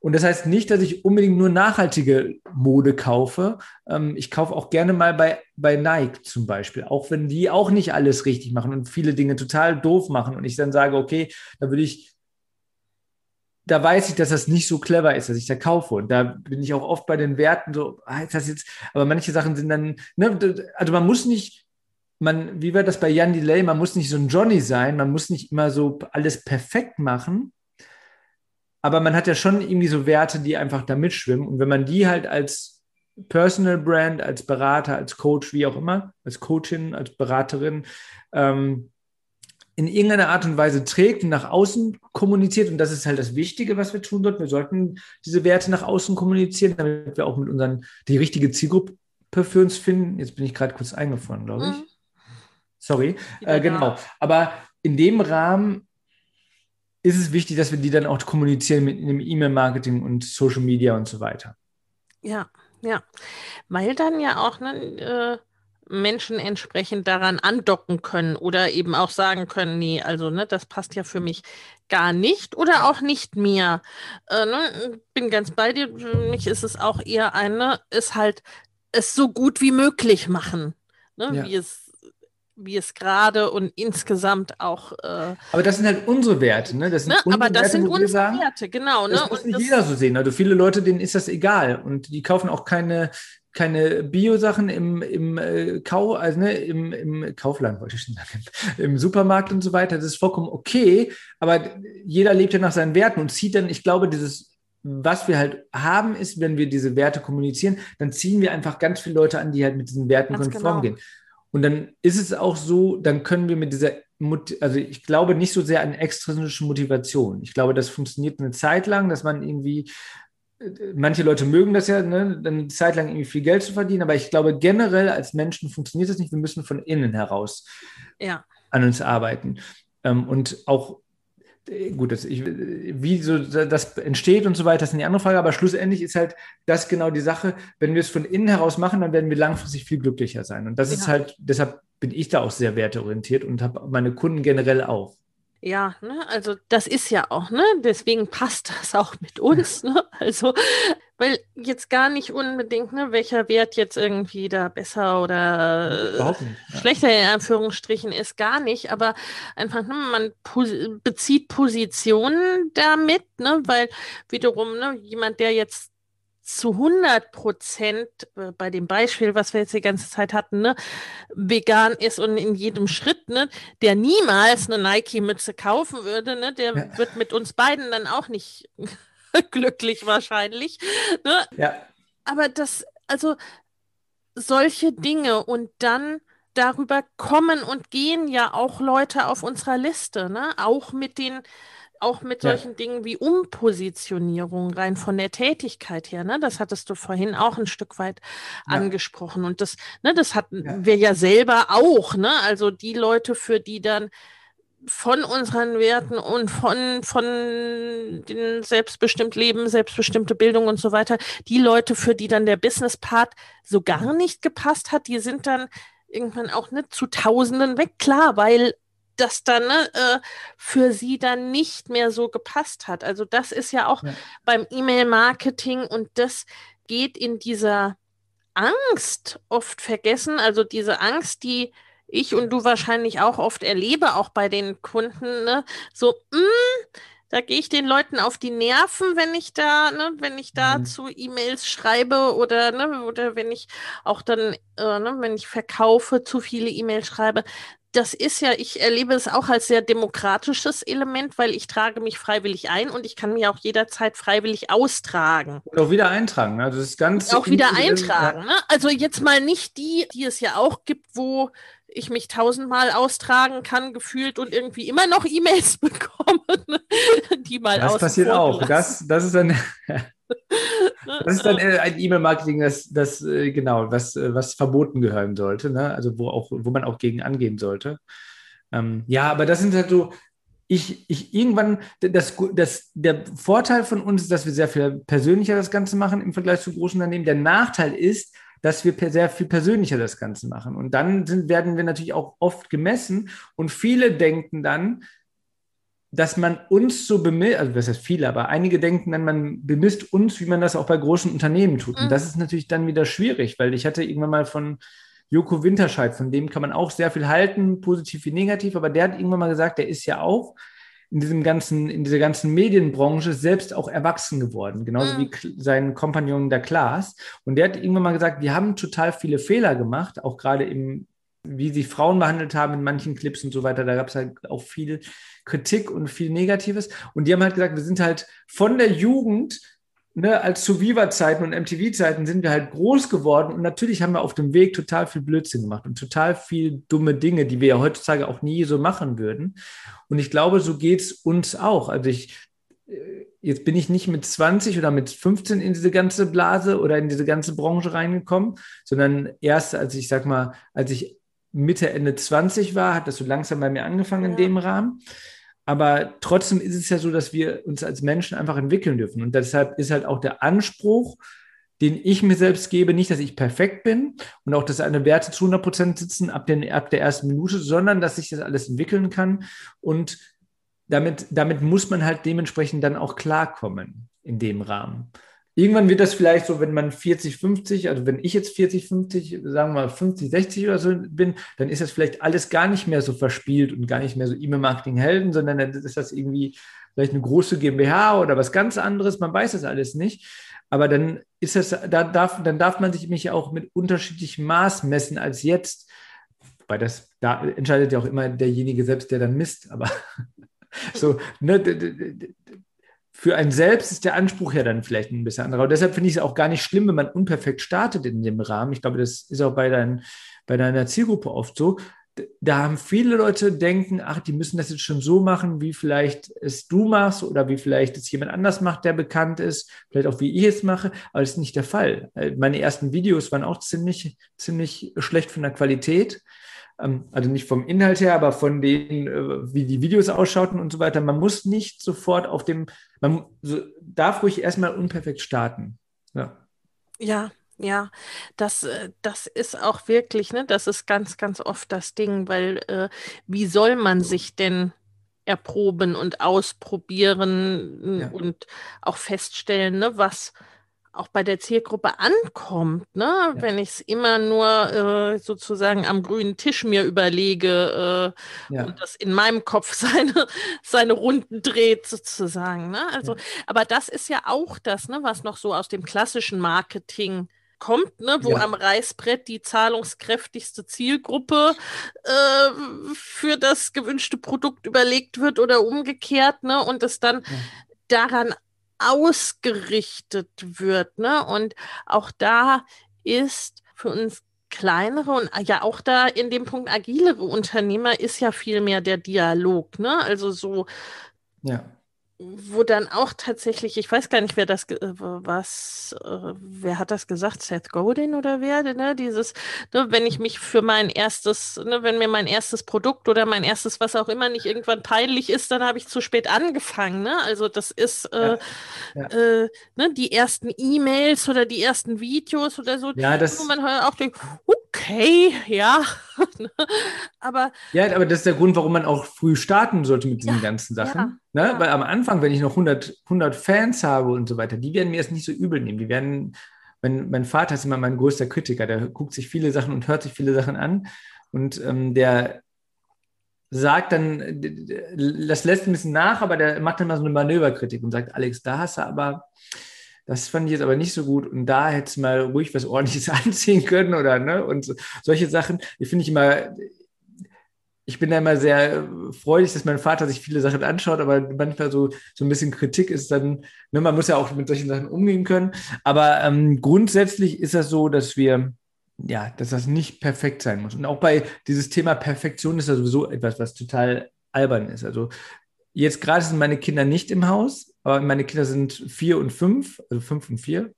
[SPEAKER 2] Und das heißt nicht, dass ich unbedingt nur nachhaltige Mode kaufe. Ähm, ich kaufe auch gerne mal bei, bei Nike zum Beispiel, auch wenn die auch nicht alles richtig machen und viele Dinge total doof machen. Und ich dann sage, okay, da würde ich da weiß ich, dass das nicht so clever ist, dass ich da kaufe. Und da bin ich auch oft bei den Werten so, ah, ist das jetzt, aber manche Sachen sind dann, ne, also man muss nicht, man, wie war das bei Jan Delay, man muss nicht so ein Johnny sein, man muss nicht immer so alles perfekt machen, aber man hat ja schon irgendwie so Werte, die einfach da mitschwimmen. Und wenn man die halt als Personal Brand, als Berater, als Coach, wie auch immer, als Coachin, als Beraterin, ähm, in irgendeiner Art und Weise trägt und nach außen kommuniziert. Und das ist halt das Wichtige, was wir tun sollten. Wir sollten diese Werte nach außen kommunizieren, damit wir auch mit unseren, die richtige Zielgruppe für uns finden. Jetzt bin ich gerade kurz eingefroren, glaube ich. Mhm. Sorry. Äh, genau. Aber in dem Rahmen ist es wichtig, dass wir die dann auch kommunizieren mit dem E-Mail-Marketing und Social Media und so weiter.
[SPEAKER 1] Ja, ja. Weil dann ja auch, ne, äh Menschen entsprechend daran andocken können oder eben auch sagen können, nee, also ne, das passt ja für mich gar nicht oder auch nicht mehr. Äh, ne, bin ganz bei dir. Für mich ist es auch eher eine, ist halt es so gut wie möglich machen, ne, ja. wie es wie es gerade und insgesamt auch. Äh,
[SPEAKER 2] aber das sind halt unsere Werte, ne?
[SPEAKER 1] Das sind ne? Aber das Werte, sind unsere sagen, Werte, genau.
[SPEAKER 2] Das
[SPEAKER 1] ne?
[SPEAKER 2] muss und nicht das, jeder so sehen. Also viele Leute, denen ist das egal und die kaufen auch keine keine Bio-Sachen im, im äh, Kau, also ne, im, im Kaufland, wollte ich schon sagen, im Supermarkt und so weiter. Das ist vollkommen okay, aber jeder lebt ja nach seinen Werten und zieht dann, ich glaube, dieses, was wir halt haben, ist, wenn wir diese Werte kommunizieren, dann ziehen wir einfach ganz viele Leute an, die halt mit diesen Werten ganz konform genau. gehen. Und dann ist es auch so, dann können wir mit dieser, also ich glaube nicht so sehr an extrinsische Motivation. Ich glaube, das funktioniert eine Zeit lang, dass man irgendwie manche Leute mögen das ja, ne, dann eine Zeit lang irgendwie viel Geld zu verdienen, aber ich glaube, generell als Menschen funktioniert das nicht. Wir müssen von innen heraus ja. an uns arbeiten. Ähm, und auch, äh, gut, das, ich, wie so das entsteht und so weiter, das ist eine andere Frage, aber schlussendlich ist halt das genau die Sache. Wenn wir es von innen heraus machen, dann werden wir langfristig viel glücklicher sein. Und das ja. ist halt, deshalb bin ich da auch sehr werteorientiert und habe meine Kunden generell auch.
[SPEAKER 1] Ja, ne, also das ist ja auch, ne? Deswegen passt das auch mit uns, ne? Also, weil jetzt gar nicht unbedingt, ne, welcher Wert jetzt irgendwie da besser oder ja. schlechter in Anführungsstrichen ist, gar nicht, aber einfach, ne, man pos bezieht Positionen damit, ne, weil wiederum, ne, jemand, der jetzt zu 100 Prozent äh, bei dem Beispiel, was wir jetzt die ganze Zeit hatten, ne, vegan ist und in jedem Schritt, ne, der niemals eine Nike-Mütze kaufen würde, ne, der ja. wird mit uns beiden dann auch nicht glücklich wahrscheinlich. Ne? Ja. Aber das, also solche Dinge und dann darüber kommen und gehen ja auch Leute auf unserer Liste, ne? Auch mit den auch mit solchen ja. Dingen wie Umpositionierung rein von der Tätigkeit her, ne? Das hattest du vorhin auch ein Stück weit ja. angesprochen. Und das, ne, das hatten ja. wir ja selber auch, ne? Also die Leute, für die dann von unseren Werten und von, von den selbstbestimmt Leben, selbstbestimmte Bildung und so weiter, die Leute, für die dann der Business-Part so gar nicht gepasst hat, die sind dann irgendwann auch nicht zu Tausenden weg, klar, weil das dann ne, äh, für sie dann nicht mehr so gepasst hat. Also das ist ja auch ja. beim E-Mail-Marketing und das geht in dieser Angst oft vergessen. Also diese Angst, die ich und du wahrscheinlich auch oft erlebe, auch bei den Kunden, ne? so, mh, hm, da gehe ich den Leuten auf die Nerven, wenn ich da, ne, wenn ich dazu mhm. E-Mails schreibe oder, ne, oder wenn ich auch dann, äh, ne, wenn ich verkaufe, zu viele E-Mails schreibe, das ist ja, ich erlebe es auch als sehr demokratisches Element, weil ich trage mich freiwillig ein und ich kann mich auch jederzeit freiwillig austragen.
[SPEAKER 2] Und auch wieder eintragen, ne? Das ist ganz.
[SPEAKER 1] Auch wieder eintragen, ne? Also jetzt mal nicht die, die es ja auch gibt, wo ich mich tausendmal austragen kann, gefühlt und irgendwie immer noch E-Mails bekomme, ne? die mal
[SPEAKER 2] Das passiert auch. Das, das ist dann. Das ist dann ein E-Mail-Marketing, das, das äh, genau, was, äh, was verboten gehören sollte, ne? also wo, auch, wo man auch gegen angehen sollte. Ähm, ja, aber das sind halt so, ich, ich irgendwann, das, das, der Vorteil von uns ist, dass wir sehr viel persönlicher das Ganze machen im Vergleich zu großen Unternehmen. Der Nachteil ist, dass wir sehr viel persönlicher das Ganze machen. Und dann sind, werden wir natürlich auch oft gemessen und viele denken dann, dass man uns so bemisst, also das heißt viele, aber einige denken dann, man bemisst uns, wie man das auch bei großen Unternehmen tut. Mhm. Und das ist natürlich dann wieder schwierig, weil ich hatte irgendwann mal von Joko Winterscheid, von dem kann man auch sehr viel halten, positiv wie negativ, aber der hat irgendwann mal gesagt, der ist ja auch in diesem ganzen, in dieser ganzen Medienbranche selbst auch erwachsen geworden, genauso mhm. wie sein Kompagnon der Klaas. Und der hat irgendwann mal gesagt, wir haben total viele Fehler gemacht, auch gerade im, wie sie Frauen behandelt haben in manchen Clips und so weiter. Da gab es halt auch viel Kritik und viel Negatives. Und die haben halt gesagt, wir sind halt von der Jugend ne, als zu Viva-Zeiten und MTV-Zeiten sind wir halt groß geworden und natürlich haben wir auf dem Weg total viel Blödsinn gemacht und total viel dumme Dinge, die wir ja heutzutage auch nie so machen würden. Und ich glaube, so geht es uns auch. Also ich, äh, jetzt bin ich nicht mit 20 oder mit 15 in diese ganze Blase oder in diese ganze Branche reingekommen, sondern erst als ich sag mal, als ich Mitte, Ende 20 war, hat das so langsam bei mir angefangen ja. in dem Rahmen. Aber trotzdem ist es ja so, dass wir uns als Menschen einfach entwickeln dürfen. Und deshalb ist halt auch der Anspruch, den ich mir selbst gebe, nicht, dass ich perfekt bin und auch, dass eine Werte zu 100 Prozent sitzen ab, den, ab der ersten Minute, sondern dass ich das alles entwickeln kann. Und damit, damit muss man halt dementsprechend dann auch klarkommen in dem Rahmen. Irgendwann wird das vielleicht so, wenn man 40, 50, also wenn ich jetzt 40, 50, sagen wir mal 50, 60 oder so bin, dann ist das vielleicht alles gar nicht mehr so verspielt und gar nicht mehr so E-Mail-Marketing-Helden, sondern dann ist das irgendwie vielleicht eine große GmbH oder was ganz anderes, man weiß das alles nicht. Aber dann ist das, da darf, dann darf man sich mich auch mit unterschiedlichem Maß messen als jetzt. Weil das, da entscheidet ja auch immer derjenige selbst, der dann misst. Aber so, ne, für einen selbst ist der Anspruch ja dann vielleicht ein bisschen anderer. Und deshalb finde ich es auch gar nicht schlimm, wenn man unperfekt startet in dem Rahmen. Ich glaube, das ist auch bei, dein, bei deiner Zielgruppe oft so. Da haben viele Leute denken, ach, die müssen das jetzt schon so machen, wie vielleicht es du machst oder wie vielleicht es jemand anders macht, der bekannt ist, vielleicht auch wie ich es mache, aber das ist nicht der Fall. Äh, meine ersten Videos waren auch ziemlich, ziemlich schlecht von der Qualität. Ähm, also nicht vom Inhalt her, aber von denen, äh, wie die Videos ausschauten und so weiter. Man muss nicht sofort auf dem, man darf ruhig erstmal unperfekt starten. Ja.
[SPEAKER 1] Ja, ja, das, äh, das ist auch wirklich, ne, das ist ganz, ganz oft das Ding, weil äh, wie soll man sich denn erproben und ausprobieren ja. und auch feststellen, ne, was, auch bei der Zielgruppe ankommt, ne? Ja. Wenn ich es immer nur äh, sozusagen am grünen Tisch mir überlege äh, ja. und das in meinem Kopf seine, seine Runden dreht, sozusagen. Ne? Also, aber das ist ja auch das, ne, was noch so aus dem klassischen Marketing kommt, ne, wo am Reißbrett die zahlungskräftigste Zielgruppe äh, für das gewünschte Produkt überlegt wird oder umgekehrt, ne, und es dann daran ausgerichtet wird. Ne? Und auch da ist für uns kleinere und ja auch da in dem Punkt agilere Unternehmer ist ja viel mehr der Dialog. Ne? Also so. Ja wo dann auch tatsächlich, ich weiß gar nicht, wer das, was, äh, wer hat das gesagt, Seth Godin oder wer, ne, dieses, ne, wenn ich mich für mein erstes, ne, wenn mir mein erstes Produkt oder mein erstes, was auch immer, nicht irgendwann peinlich ist, dann habe ich zu spät angefangen, ne, also das ist, äh, ja. Äh, ne, die ersten E-Mails oder die ersten Videos oder so,
[SPEAKER 2] ja, das,
[SPEAKER 1] wo man auch denkt, okay, ja, aber.
[SPEAKER 2] Ja, aber das ist der Grund, warum man auch früh starten sollte mit diesen ja, ganzen Sachen. Ne? Ja. Weil am Anfang, wenn ich noch 100, 100 Fans habe und so weiter, die werden mir das nicht so übel nehmen. Die werden, mein, mein Vater ist immer mein größter Kritiker, der guckt sich viele Sachen und hört sich viele Sachen an und ähm, der sagt dann, das lässt ein bisschen nach, aber der macht dann mal so eine Manöverkritik und sagt, Alex, da hast du aber, das fand ich jetzt aber nicht so gut und da hättest du mal ruhig was ordentliches anziehen können oder ne und so, solche Sachen, die finde ich immer, ich bin da immer sehr freudig, dass mein Vater sich viele Sachen anschaut, aber manchmal so, so ein bisschen Kritik ist dann, ne, man muss ja auch mit solchen Sachen umgehen können. Aber ähm, grundsätzlich ist das so, dass wir, ja, dass das nicht perfekt sein muss. Und auch bei dieses Thema Perfektion ist ja sowieso etwas, was total albern ist. Also Jetzt gerade sind meine Kinder nicht im Haus, aber meine Kinder sind vier und fünf, also fünf und vier.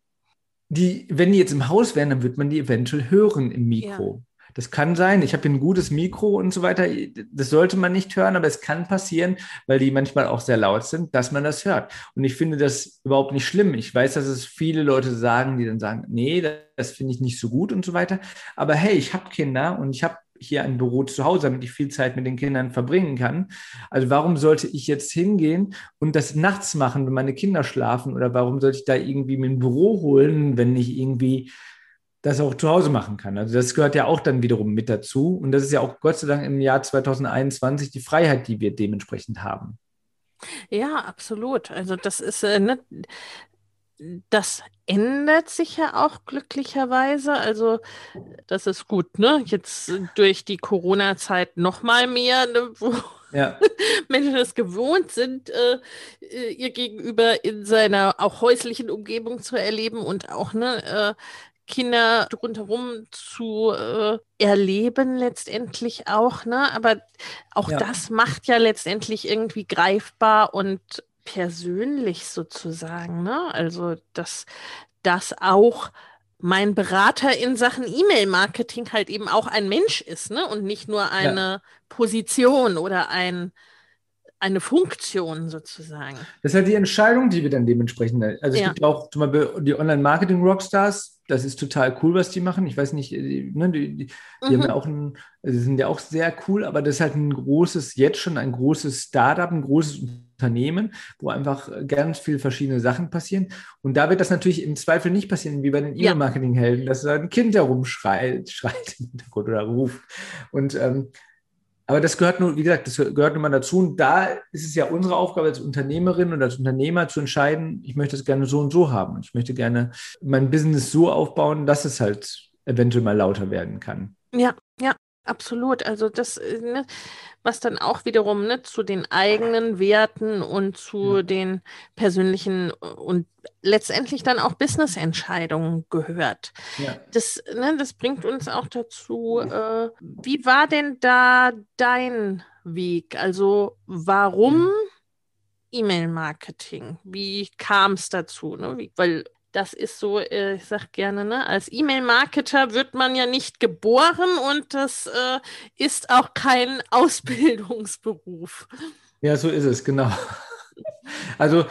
[SPEAKER 2] Die, wenn die jetzt im Haus wären, dann wird man die eventuell hören im Mikro. Ja. Das kann sein. Ich habe ein gutes Mikro und so weiter. Das sollte man nicht hören, aber es kann passieren, weil die manchmal auch sehr laut sind, dass man das hört. Und ich finde das überhaupt nicht schlimm. Ich weiß, dass es viele Leute sagen, die dann sagen, nee, das finde ich nicht so gut und so weiter. Aber hey, ich habe Kinder und ich habe hier ein Büro zu Hause, damit ich viel Zeit mit den Kindern verbringen kann. Also warum sollte ich jetzt hingehen und das nachts machen, wenn meine Kinder schlafen? Oder warum sollte ich da irgendwie mir ein Büro holen, wenn ich irgendwie das auch zu Hause machen kann. Also das gehört ja auch dann wiederum mit dazu. Und das ist ja auch Gott sei Dank im Jahr 2021 die Freiheit, die wir dementsprechend haben.
[SPEAKER 1] Ja, absolut. Also das ist, äh, ne, das ändert sich ja auch glücklicherweise. Also das ist gut, ne? Jetzt durch die Corona-Zeit noch mal mehr, ne, wo ja. Menschen es gewohnt sind, äh, äh, ihr Gegenüber in seiner auch häuslichen Umgebung zu erleben und auch ne, äh, Kinder rundherum zu äh, erleben letztendlich auch, ne? Aber auch ja. das macht ja letztendlich irgendwie greifbar und persönlich sozusagen, ne? Also dass das auch mein Berater in Sachen E-Mail-Marketing halt eben auch ein Mensch ist, ne? Und nicht nur eine ja. Position oder ein eine Funktion sozusagen.
[SPEAKER 2] Das ist halt die Entscheidung, die wir dann dementsprechend. Also es ja. gibt auch zum Beispiel die Online-Marketing-Rockstars, das ist total cool, was die machen. Ich weiß nicht, die, ne, die, die, mhm. haben ja auch ein, also sind ja auch sehr cool, aber das ist halt ein großes, jetzt schon ein großes Startup, ein großes Unternehmen, wo einfach ganz viele verschiedene Sachen passieren. Und da wird das natürlich im Zweifel nicht passieren, wie bei den E-Mail-Marketing-Helden, dass da ein Kind herumschreit schreit im Hintergrund oder ruft. Und ähm, aber das gehört nur, wie gesagt, das gehört nun mal dazu. Und da ist es ja unsere Aufgabe als Unternehmerin und als Unternehmer zu entscheiden, ich möchte es gerne so und so haben. Ich möchte gerne mein Business so aufbauen, dass es halt eventuell mal lauter werden kann.
[SPEAKER 1] Ja, ja. Absolut. Also das, äh, ne, was dann auch wiederum ne, zu den eigenen Werten und zu ja. den persönlichen und letztendlich dann auch Business-Entscheidungen gehört. Ja. Das, ne, das bringt uns auch dazu, äh, wie war denn da dein Weg? Also warum mhm. E-Mail-Marketing? Wie kam es dazu? Ne? Wie, weil das ist so, äh, ich sag gerne, ne, als E-Mail-Marketer wird man ja nicht geboren und das äh, ist auch kein Ausbildungsberuf.
[SPEAKER 2] Ja, so ist es, genau. Also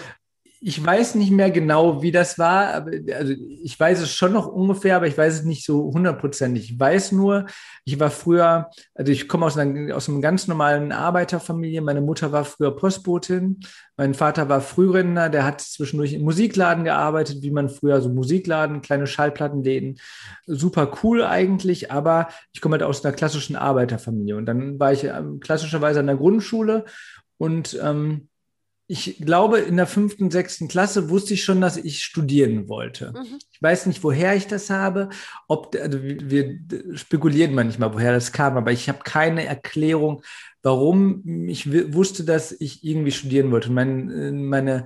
[SPEAKER 2] ich weiß nicht mehr genau, wie das war. Aber, also ich weiß es schon noch ungefähr, aber ich weiß es nicht so hundertprozentig. Ich weiß nur, ich war früher, also ich komme aus einer, aus einer ganz normalen Arbeiterfamilie. Meine Mutter war früher Postbotin. Mein Vater war Frührentner, der hat zwischendurch im Musikladen gearbeitet, wie man früher so Musikladen, kleine Schallplattenläden. Super cool eigentlich, aber ich komme halt aus einer klassischen Arbeiterfamilie. Und dann war ich ähm, klassischerweise an der Grundschule und ähm, ich glaube, in der fünften, sechsten Klasse wusste ich schon, dass ich studieren wollte. Mhm. Ich weiß nicht, woher ich das habe. Ob, also wir spekulieren manchmal, woher das kam, aber ich habe keine Erklärung, warum ich wusste, dass ich irgendwie studieren wollte. Mein, meine,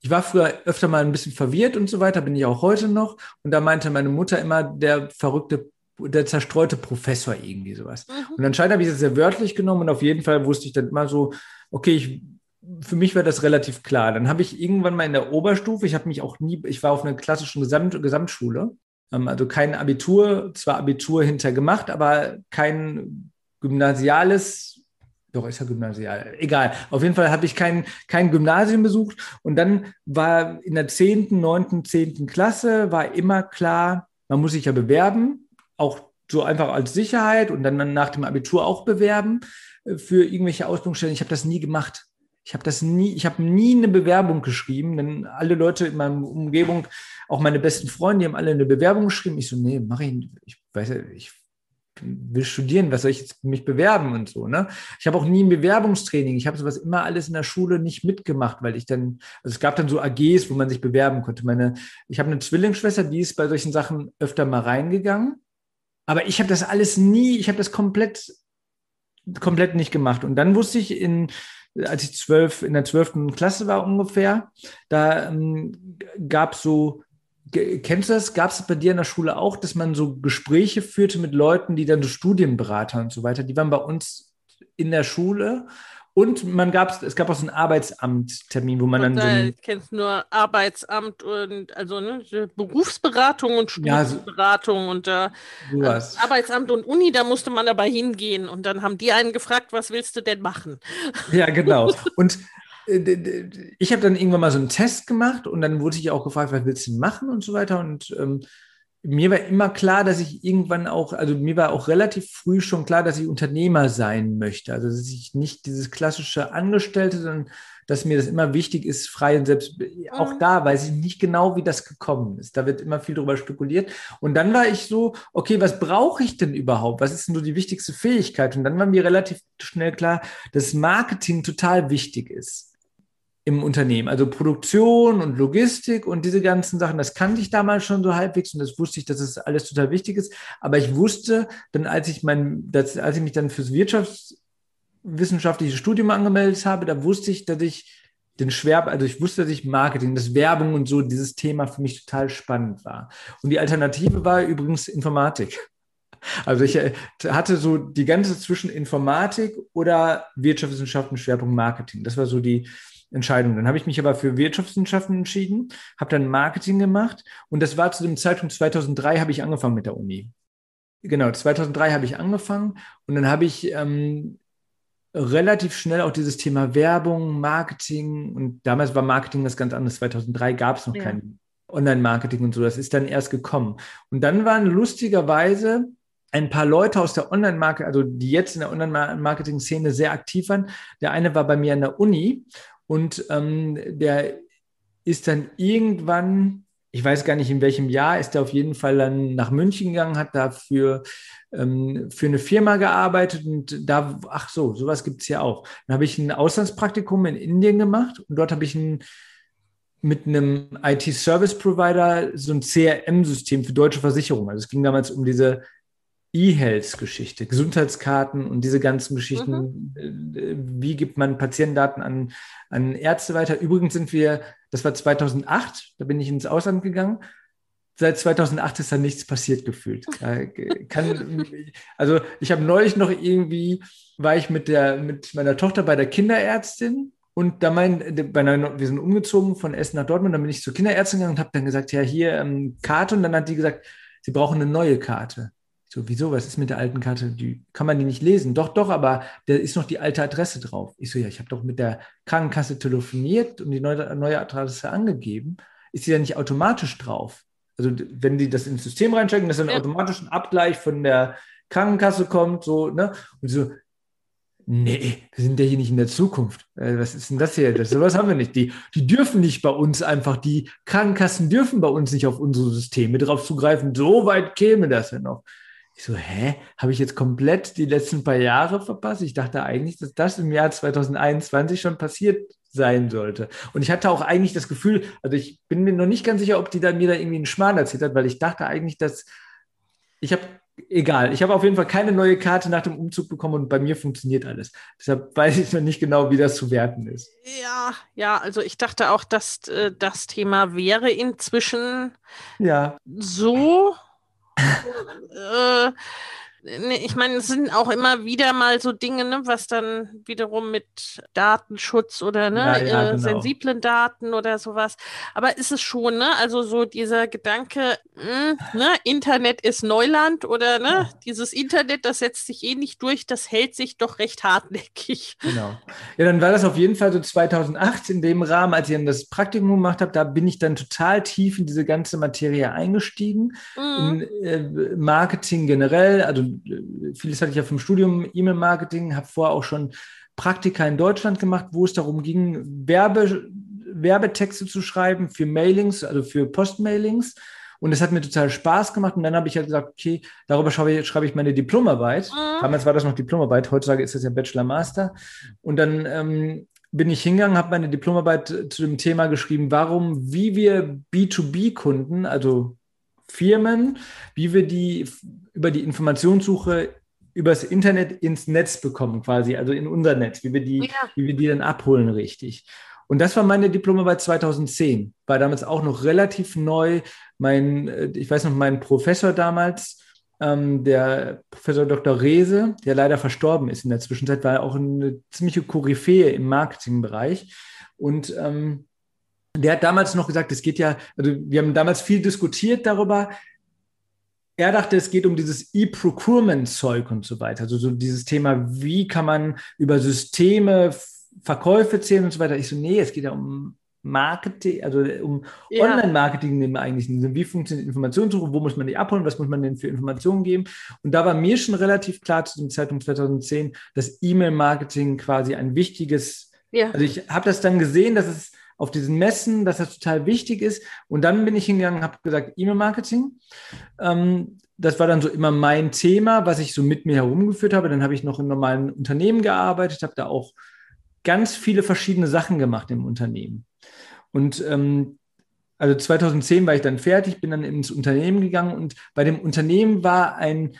[SPEAKER 2] ich war früher öfter mal ein bisschen verwirrt und so weiter, bin ich auch heute noch. Und da meinte meine Mutter immer, der verrückte der zerstreute Professor irgendwie sowas. Mhm. Und anscheinend habe ich das sehr wörtlich genommen und auf jeden Fall wusste ich dann immer so, okay, ich für mich war das relativ klar. Dann habe ich irgendwann mal in der Oberstufe, ich habe mich auch nie, ich war auf einer klassischen Gesamt, Gesamtschule, ähm, also kein Abitur, zwar Abitur hinter gemacht, aber kein gymnasiales, doch ist ja gymnasial, egal. Auf jeden Fall habe ich kein, kein Gymnasium besucht und dann war in der 10., 9., 10. Klasse war immer klar, man muss sich ja bewerben, auch so einfach als Sicherheit und dann nach dem Abitur auch bewerben äh, für irgendwelche Ausbildungsstellen. Ich habe das nie gemacht. Ich habe das nie, ich habe nie eine Bewerbung geschrieben, denn alle Leute in meiner Umgebung, auch meine besten Freunde, die haben alle eine Bewerbung geschrieben. Ich so, nee, mach ich, ich weiß, ich will studieren, was soll ich jetzt mich bewerben und so, ne? Ich habe auch nie ein Bewerbungstraining. Ich habe sowas immer alles in der Schule nicht mitgemacht, weil ich dann, also es gab dann so AGs, wo man sich bewerben konnte. Meine, ich habe eine Zwillingsschwester, die ist bei solchen Sachen öfter mal reingegangen. Aber ich habe das alles nie, ich habe das komplett, komplett nicht gemacht. Und dann wusste ich in, als ich zwölf, in der zwölften Klasse war ungefähr, da ähm, gab es so, kennst du das? Gab es bei dir in der Schule auch, dass man so Gespräche führte mit Leuten, die dann so Studienberater und so weiter, die waren bei uns in der Schule Und man gab es gab auch so einen Arbeitsamttermin, wo man und dann.
[SPEAKER 1] so ich kenne nur Arbeitsamt und also ne, Berufsberatung und Studienberatung ja, so, und äh, sowas. Arbeitsamt und Uni, da musste man dabei hingehen und dann haben die einen gefragt, was willst du denn machen?
[SPEAKER 2] Ja, genau. Und äh, ich habe dann irgendwann mal so einen Test gemacht und dann wurde ich auch gefragt, was willst du machen und so weiter. Und ähm, mir war immer klar, dass ich irgendwann auch, also mir war auch relativ früh schon klar, dass ich Unternehmer sein möchte. Also dass ich nicht dieses klassische Angestellte, sondern dass mir das immer wichtig ist, frei und selbst auch mhm. da weiß ich nicht genau, wie das gekommen ist. Da wird immer viel drüber spekuliert. Und dann war ich so, okay, was brauche ich denn überhaupt? Was ist denn so die wichtigste Fähigkeit? Und dann war mir relativ schnell klar, dass Marketing total wichtig ist im Unternehmen. Also Produktion und Logistik und diese ganzen Sachen, das kannte ich damals schon so halbwegs und das wusste ich, dass es das alles total wichtig ist. Aber ich wusste dann, als ich mein, das, als ich mich dann fürs wirtschaftswissenschaftliche Studium angemeldet habe, da wusste ich, dass ich den Schwer, also ich wusste, dass ich Marketing, das Werbung und so, dieses Thema für mich total spannend war. Und die Alternative war übrigens Informatik. Also ich äh, hatte so die ganze zwischen Informatik oder Wirtschaftswissenschaften Schwerpunkt Marketing. Das war so die, Entscheidung. Dann habe ich mich aber für Wirtschaftswissenschaften entschieden, habe dann Marketing gemacht und das war zu dem Zeitpunkt 2003 habe ich angefangen mit der Uni. Genau, 2003 habe ich angefangen und dann habe ich ähm, relativ schnell auch dieses Thema Werbung, Marketing und damals war Marketing das ganz anderes. 2003 gab es noch ja. kein Online-Marketing und so. Das ist dann erst gekommen. Und dann waren lustigerweise ein paar Leute aus der Online-Marketing, also die jetzt in der Online-Marketing-Szene sehr aktiv waren. Der eine war bei mir an der Uni und ähm, der ist dann irgendwann, ich weiß gar nicht in welchem Jahr, ist er auf jeden Fall dann nach München gegangen, hat dafür ähm, für eine Firma gearbeitet und da, ach so, sowas gibt es ja auch. Dann habe ich ein Auslandspraktikum in Indien gemacht und dort habe ich ein mit einem IT-Service-Provider so ein CRM-System für deutsche Versicherungen. Also es ging damals um diese E-Health-Geschichte, Gesundheitskarten und diese ganzen Geschichten. Mhm. Äh, wie gibt man Patientendaten an, an Ärzte weiter? Übrigens sind wir, das war 2008, da bin ich ins Ausland gegangen. Seit 2008 ist da nichts passiert gefühlt. Kann, also ich habe neulich noch irgendwie, war ich mit, der, mit meiner Tochter bei der Kinderärztin und da mein, bei einer, wir sind umgezogen von Essen nach Dortmund, dann bin ich zur Kinderärztin gegangen und habe dann gesagt, ja, hier ähm, Karte. Und dann hat die gesagt, sie brauchen eine neue Karte. So, wieso? Was ist mit der alten Karte? Die kann man die nicht lesen? Doch, doch, aber da ist noch die alte Adresse drauf. Ich so, ja, ich habe doch mit der Krankenkasse telefoniert und die neue, neue Adresse angegeben. Ist sie ja nicht automatisch drauf? Also, wenn die das ins System reinchecken, dass dann ja. automatisch ein Abgleich von der Krankenkasse kommt, so, ne? Und so, nee, wir sind ja hier nicht in der Zukunft. Äh, was ist denn das hier? Das, sowas haben wir nicht. Die, die dürfen nicht bei uns einfach, die Krankenkassen dürfen bei uns nicht auf unsere Systeme drauf zugreifen. So weit käme das ja noch. Ich so, hä? Habe ich jetzt komplett die letzten paar Jahre verpasst? Ich dachte eigentlich, dass das im Jahr 2021 schon passiert sein sollte. Und ich hatte auch eigentlich das Gefühl, also ich bin mir noch nicht ganz sicher, ob die da mir da irgendwie einen Schmarrn erzählt hat, weil ich dachte eigentlich, dass ich habe, egal, ich habe auf jeden Fall keine neue Karte nach dem Umzug bekommen und bei mir funktioniert alles. Deshalb weiß ich noch nicht genau, wie das zu werten ist.
[SPEAKER 1] Ja, ja, also ich dachte auch, dass äh, das Thema wäre inzwischen
[SPEAKER 2] ja.
[SPEAKER 1] so äh, ich meine, es sind auch immer wieder mal so Dinge, ne, was dann wiederum mit Datenschutz oder ne, ja, ja, äh, genau. sensiblen Daten oder sowas. Aber ist es schon, ne? Also so dieser Gedanke, mh, hm, ne, Internet ist Neuland oder ne, ja. dieses Internet, das setzt sich eh nicht durch, das hält sich doch recht hartnäckig.
[SPEAKER 2] Genau. Ja, dann war das auf jeden Fall so 2008 in dem Rahmen, als ich dann das Praktikum gemacht habe, da bin ich dann total tief in diese ganze Materie eingestiegen, mhm. in äh, Marketing generell, also vieles hatte ich ja vom Studium E-Mail-Marketing, habe vorher auch schon Praktika in Deutschland gemacht, wo es darum ging, Werbe, Werbetexte zu schreiben für Mailings, also für Postmailings. Und es hat mir total Spaß gemacht. Und dann habe ich halt gesagt, okay, darüber schreibe ich, schreibe ich meine Diplomarbeit. Mhm. Damals war das noch Diplomarbeit, heutzutage ist das ja Bachelor Master. Und dann ähm, bin ich hingegangen, habe meine Diplomarbeit zu dem Thema geschrieben, warum, wie wir B2B-Kunden, also Firmen, wie wir die über die Informationssuche übers Internet ins Netz bekommen, quasi, also in unser Netz, wie wir die, ja. wie wir die dann abholen, richtig. Und das war meine Diplomarbeit 2010, war damals auch noch relativ neu. Mein, äh, ich weiß noch, mein Professor damals ähm, der Professor Dr. Rehse, der leider verstorben ist in der Zwischenzeit, war auch eine ziemliche Koryphäe im Marketingbereich. Und ähm, der hat damals noch gesagt, es geht ja, also wir haben damals viel diskutiert darüber. Er dachte, es geht um dieses E-Procurement-Zeug und so weiter. Also so dieses Thema, wie kann man über Systeme Verkäufe zählen und so weiter. Ich so, nee, es geht ja um Marketing, also um ja. Online-Marketing im eigentlichen Sinn. Wie funktioniert Informationssuche? Wo muss man die abholen? Was muss man denn für Informationen geben? Und da war mir schon relativ klar zu dem Zeitpunkt 2010, dass E-Mail-Marketing quasi ein wichtiges, ja. also ich habe das dann gesehen, dass es auf diesen Messen, dass das total wichtig ist. Und dann bin ich hingegangen, habe gesagt, E-Mail-Marketing. Ähm, das war dann so immer mein Thema, was ich so mit mir herumgeführt habe. Dann habe ich noch in normalen Unternehmen gearbeitet, habe da auch ganz viele verschiedene Sachen gemacht im Unternehmen. Und ähm, also 2010 war ich dann fertig, bin dann ins Unternehmen gegangen und bei dem Unternehmen war ein,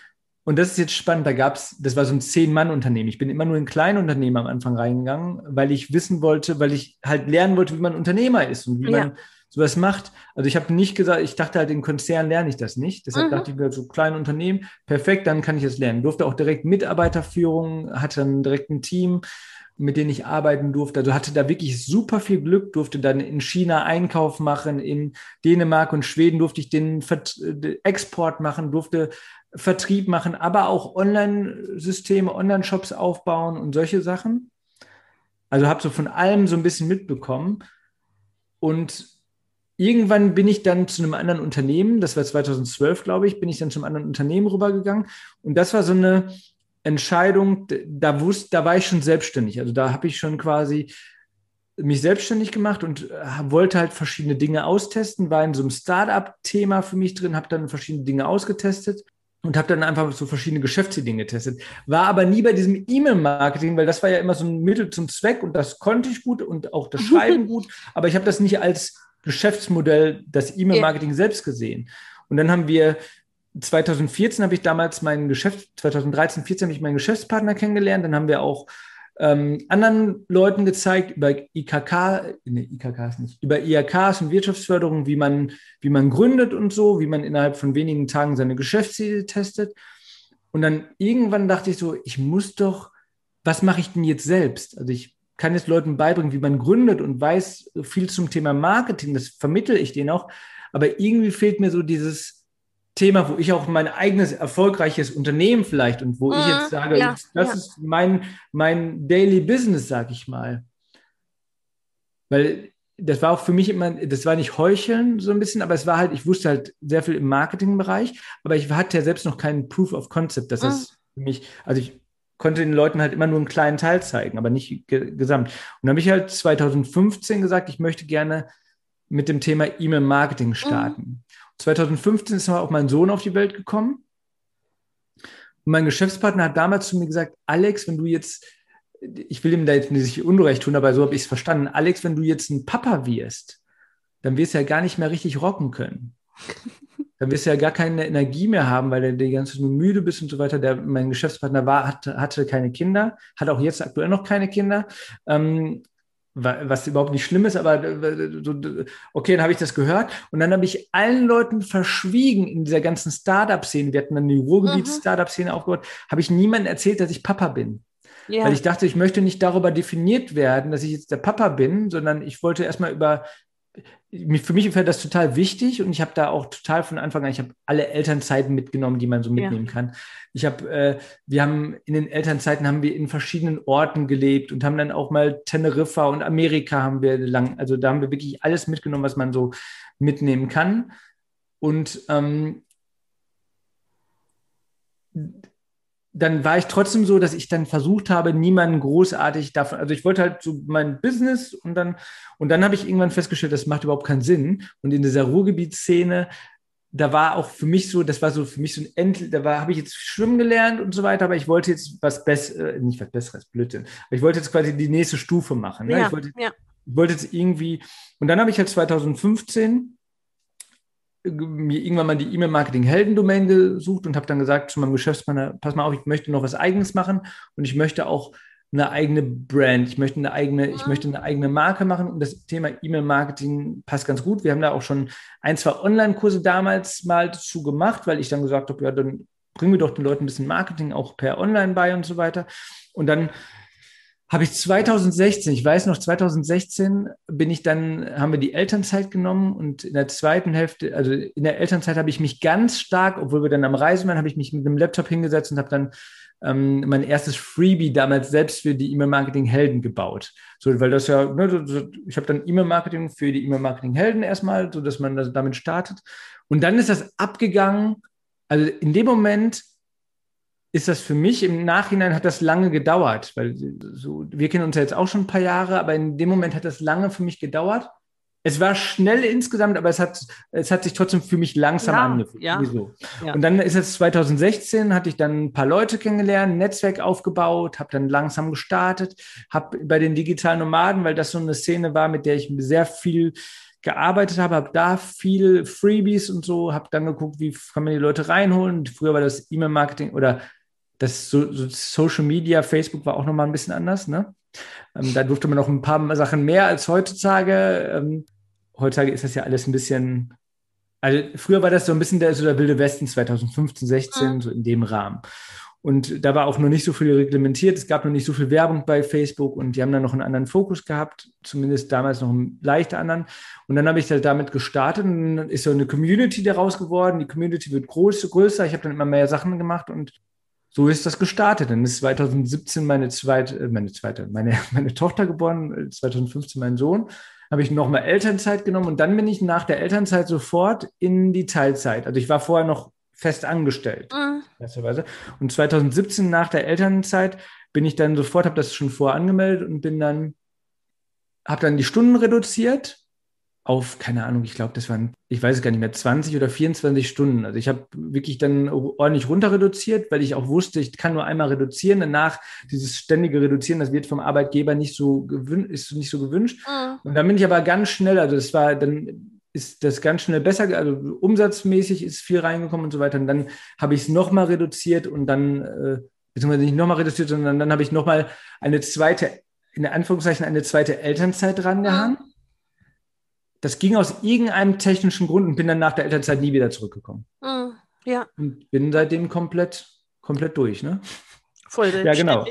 [SPEAKER 2] und das ist jetzt spannend, da gab es, das war so ein Zehn-Mann-Unternehmen. Ich bin immer nur in kleine Unternehmen am Anfang reingegangen, weil ich wissen wollte, weil ich halt lernen wollte, wie man Unternehmer ist und wie ja. man sowas macht. Also ich habe nicht gesagt, ich dachte halt, in Konzernen lerne ich das nicht. Deshalb mhm. dachte ich mir, so kleine Unternehmen, perfekt, dann kann ich das lernen. Durfte auch direkt Mitarbeiterführung, hatte dann direkt ein Team mit denen ich arbeiten durfte. Also hatte da wirklich super viel Glück, durfte dann in China Einkauf machen, in Dänemark und Schweden durfte ich den äh, Export machen, durfte Vertrieb machen, aber auch Online-Systeme, Online-Shops aufbauen und solche Sachen. Also habe so von allem so ein bisschen mitbekommen. Und irgendwann bin ich dann zu einem anderen Unternehmen, das war 2012, glaube ich, bin ich dann zum anderen Unternehmen rübergegangen. Und das war so eine, Entscheidung, da wusste, da war ich schon selbstständig. Also da habe ich schon quasi mich selbstständig gemacht und äh, wollte halt verschiedene Dinge austesten, war in so einem Startup-Thema für mich drin, habe dann verschiedene Dinge ausgetestet und habe dann einfach so verschiedene Geschäftsideen getestet. War aber nie bei diesem E-Mail-Marketing, weil das war ja immer so ein Mittel zum Zweck und das konnte ich gut und auch das Schreiben gut, aber ich habe das nicht als Geschäftsmodell, das E-Mail-Marketing yeah. selbst gesehen. Und dann haben wir 2014 habe ich damals meinen Geschäft, 2013, 14 habe ich meinen Geschäftspartner kennengelernt. Dann haben wir auch ähm, anderen Leuten gezeigt über IKK, ne, IKK ist nicht, über IHKs und Wirtschaftsförderung, wie man, wie man gründet und so, wie man innerhalb von wenigen Tagen seine Geschäftsziele testet. Und dann irgendwann dachte ich so, ich muss doch, was mache ich denn jetzt selbst? Also ich kann jetzt Leuten beibringen, wie man gründet und weiß viel zum Thema Marketing, das vermittle ich denen auch. Aber irgendwie fehlt mir so dieses, Thema, wo ich auch mein eigenes erfolgreiches Unternehmen vielleicht und wo mhm, ich jetzt sage, ja, das ja. ist mein, mein Daily Business, sag ich mal. Weil das war auch für mich immer, das war nicht heucheln so ein bisschen, aber es war halt, ich wusste halt sehr viel im Marketingbereich, aber ich hatte ja selbst noch keinen Proof of Concept, dass mhm. das für mich, also ich konnte den Leuten halt immer nur einen kleinen Teil zeigen, aber nicht ge gesamt. Und dann habe ich halt 2015 gesagt, ich möchte gerne mit dem Thema E-Mail-Marketing starten. Mhm. 2015 ist auch mein Sohn auf die Welt gekommen. Und mein Geschäftspartner hat damals zu mir gesagt, Alex, wenn du jetzt, ich will ihm da jetzt nicht Unrecht tun, aber so habe ich es verstanden, Alex, wenn du jetzt ein Papa wirst, dann wirst du ja gar nicht mehr richtig rocken können. Dann wirst du ja gar keine Energie mehr haben, weil du die ganze Zeit nur müde bist und so weiter. Der, mein Geschäftspartner war, hatte, hatte keine Kinder, hat auch jetzt aktuell noch keine Kinder. Ähm, was überhaupt nicht schlimm ist, aber äh, okay, dann habe ich das gehört und dann habe ich allen Leuten verschwiegen in dieser ganzen Startup-Szene, wir hatten dann die Ruhrgebiets-Startup-Szene mhm. aufgebaut, habe ich niemandem erzählt, dass ich Papa bin. Ja. Weil ich dachte, ich möchte nicht darüber definiert werden, dass ich jetzt der Papa bin, sondern ich wollte erstmal über für mich wäre das total wichtig und ich habe da auch total von Anfang an, ich habe alle Elternzeiten mitgenommen, die man so mitnehmen ja. kann. Ich habe, äh, wir haben in den Elternzeiten haben wir in verschiedenen Orten gelebt und haben dann auch mal Teneriffa und Amerika haben wir lang, also da haben wir wirklich alles mitgenommen, was man so mitnehmen kann. Und ähm, dann war ich trotzdem so, dass ich dann versucht habe, niemanden großartig davon, also ich wollte halt so mein Business und dann, und dann habe ich irgendwann festgestellt, das macht überhaupt keinen Sinn. Und in dieser Ruhrgebietsszene, da war auch für mich so, das war so für mich so ein End, da war, habe ich jetzt schwimmen gelernt und so weiter, aber ich wollte jetzt was Besseres, äh, nicht was Besseres, Blödsinn, aber ich wollte jetzt quasi die nächste Stufe machen. Ne? Ja, ich, wollte, ja. ich wollte jetzt irgendwie, und dann habe ich halt 2015 mir irgendwann mal die E-Mail-Marketing-Helden-Domain gesucht und habe dann gesagt zu meinem Geschäftspartner, pass mal auf, ich möchte noch was Eigenes machen und ich möchte auch eine eigene Brand, ich möchte eine eigene, ich möchte eine eigene Marke machen und das Thema E-Mail-Marketing passt ganz gut. Wir haben da auch schon ein, zwei Online-Kurse damals mal dazu gemacht, weil ich dann gesagt habe, ja, dann bringen wir doch den Leuten ein bisschen Marketing auch per Online bei und so weiter. Und dann habe ich 2016, ich weiß noch, 2016 bin ich dann, haben wir die Elternzeit genommen und in der zweiten Hälfte, also in der Elternzeit habe ich mich ganz stark, obwohl wir dann am Reisen waren, habe ich mich mit einem Laptop hingesetzt und habe dann ähm, mein erstes Freebie damals selbst für die E-Mail-Marketing-Helden gebaut. So, weil das ja, ne, so, ich habe dann E-Mail-Marketing für die E-Mail-Marketing-Helden erstmal, so dass man das damit startet. Und dann ist das abgegangen. Also in dem Moment ist das für mich im Nachhinein hat das lange gedauert, weil so, wir kennen uns ja jetzt auch schon ein paar Jahre, aber in dem Moment hat das lange für mich gedauert. Es war schnell insgesamt, aber es hat, es hat sich trotzdem für mich langsam ja, angefühlt. Ja, ja. Und dann ist es 2016, hatte ich dann ein paar Leute kennengelernt, ein Netzwerk aufgebaut, habe dann langsam gestartet, habe bei den digitalen Nomaden, weil das so eine Szene war, mit der ich sehr viel gearbeitet habe, habe da viel Freebies und so, habe dann geguckt, wie kann man die Leute reinholen. Früher war das E-Mail-Marketing oder das so, so Social Media, Facebook war auch nochmal ein bisschen anders. Ne? Ähm, da durfte man noch ein paar Sachen mehr als heutzutage. Ähm, heutzutage ist das ja alles ein bisschen, also früher war das so ein bisschen der, so der wilde Westen 2015, 16, mhm. so in dem Rahmen. Und da war auch noch nicht so viel reglementiert. Es gab noch nicht so viel Werbung bei Facebook und die haben dann noch einen anderen Fokus gehabt, zumindest damals noch einen leicht anderen. Und dann habe ich damit gestartet und dann ist so eine Community daraus geworden. Die Community wird groß, größer. Ich habe dann immer mehr Sachen gemacht und so ist das gestartet. Dann ist 2017 meine zweite, äh, meine zweite, meine, meine Tochter geboren, 2015 mein Sohn. Habe ich nochmal Elternzeit genommen und dann bin ich nach der Elternzeit sofort in die Teilzeit. Also ich war vorher noch fest angestellt. Mhm. Und 2017 nach der Elternzeit bin ich dann sofort, habe das schon vorher angemeldet und bin dann, habe dann die Stunden reduziert auf, keine Ahnung, ich glaube, das waren, ich weiß es gar nicht mehr, 20 oder 24 Stunden. Also ich habe wirklich dann ordentlich runter reduziert, weil ich auch wusste, ich kann nur einmal reduzieren. Danach dieses ständige Reduzieren, das wird vom Arbeitgeber nicht so gewünscht, ist nicht so gewünscht. Mhm. Und dann bin ich aber ganz schnell, also das war, dann ist das ganz schnell besser, also umsatzmäßig ist viel reingekommen und so weiter. Und dann habe ich es nochmal reduziert und dann, äh, beziehungsweise nicht nochmal reduziert, sondern dann habe ich nochmal eine zweite, in Anführungszeichen eine zweite Elternzeit dran gehangen. Mhm das ging aus irgendeinem technischen Grund und bin dann nach der Elternzeit nie wieder zurückgekommen.
[SPEAKER 1] Mm, ja.
[SPEAKER 2] Und bin seitdem komplett, komplett durch, ne?
[SPEAKER 1] Voll
[SPEAKER 2] Ja, genau.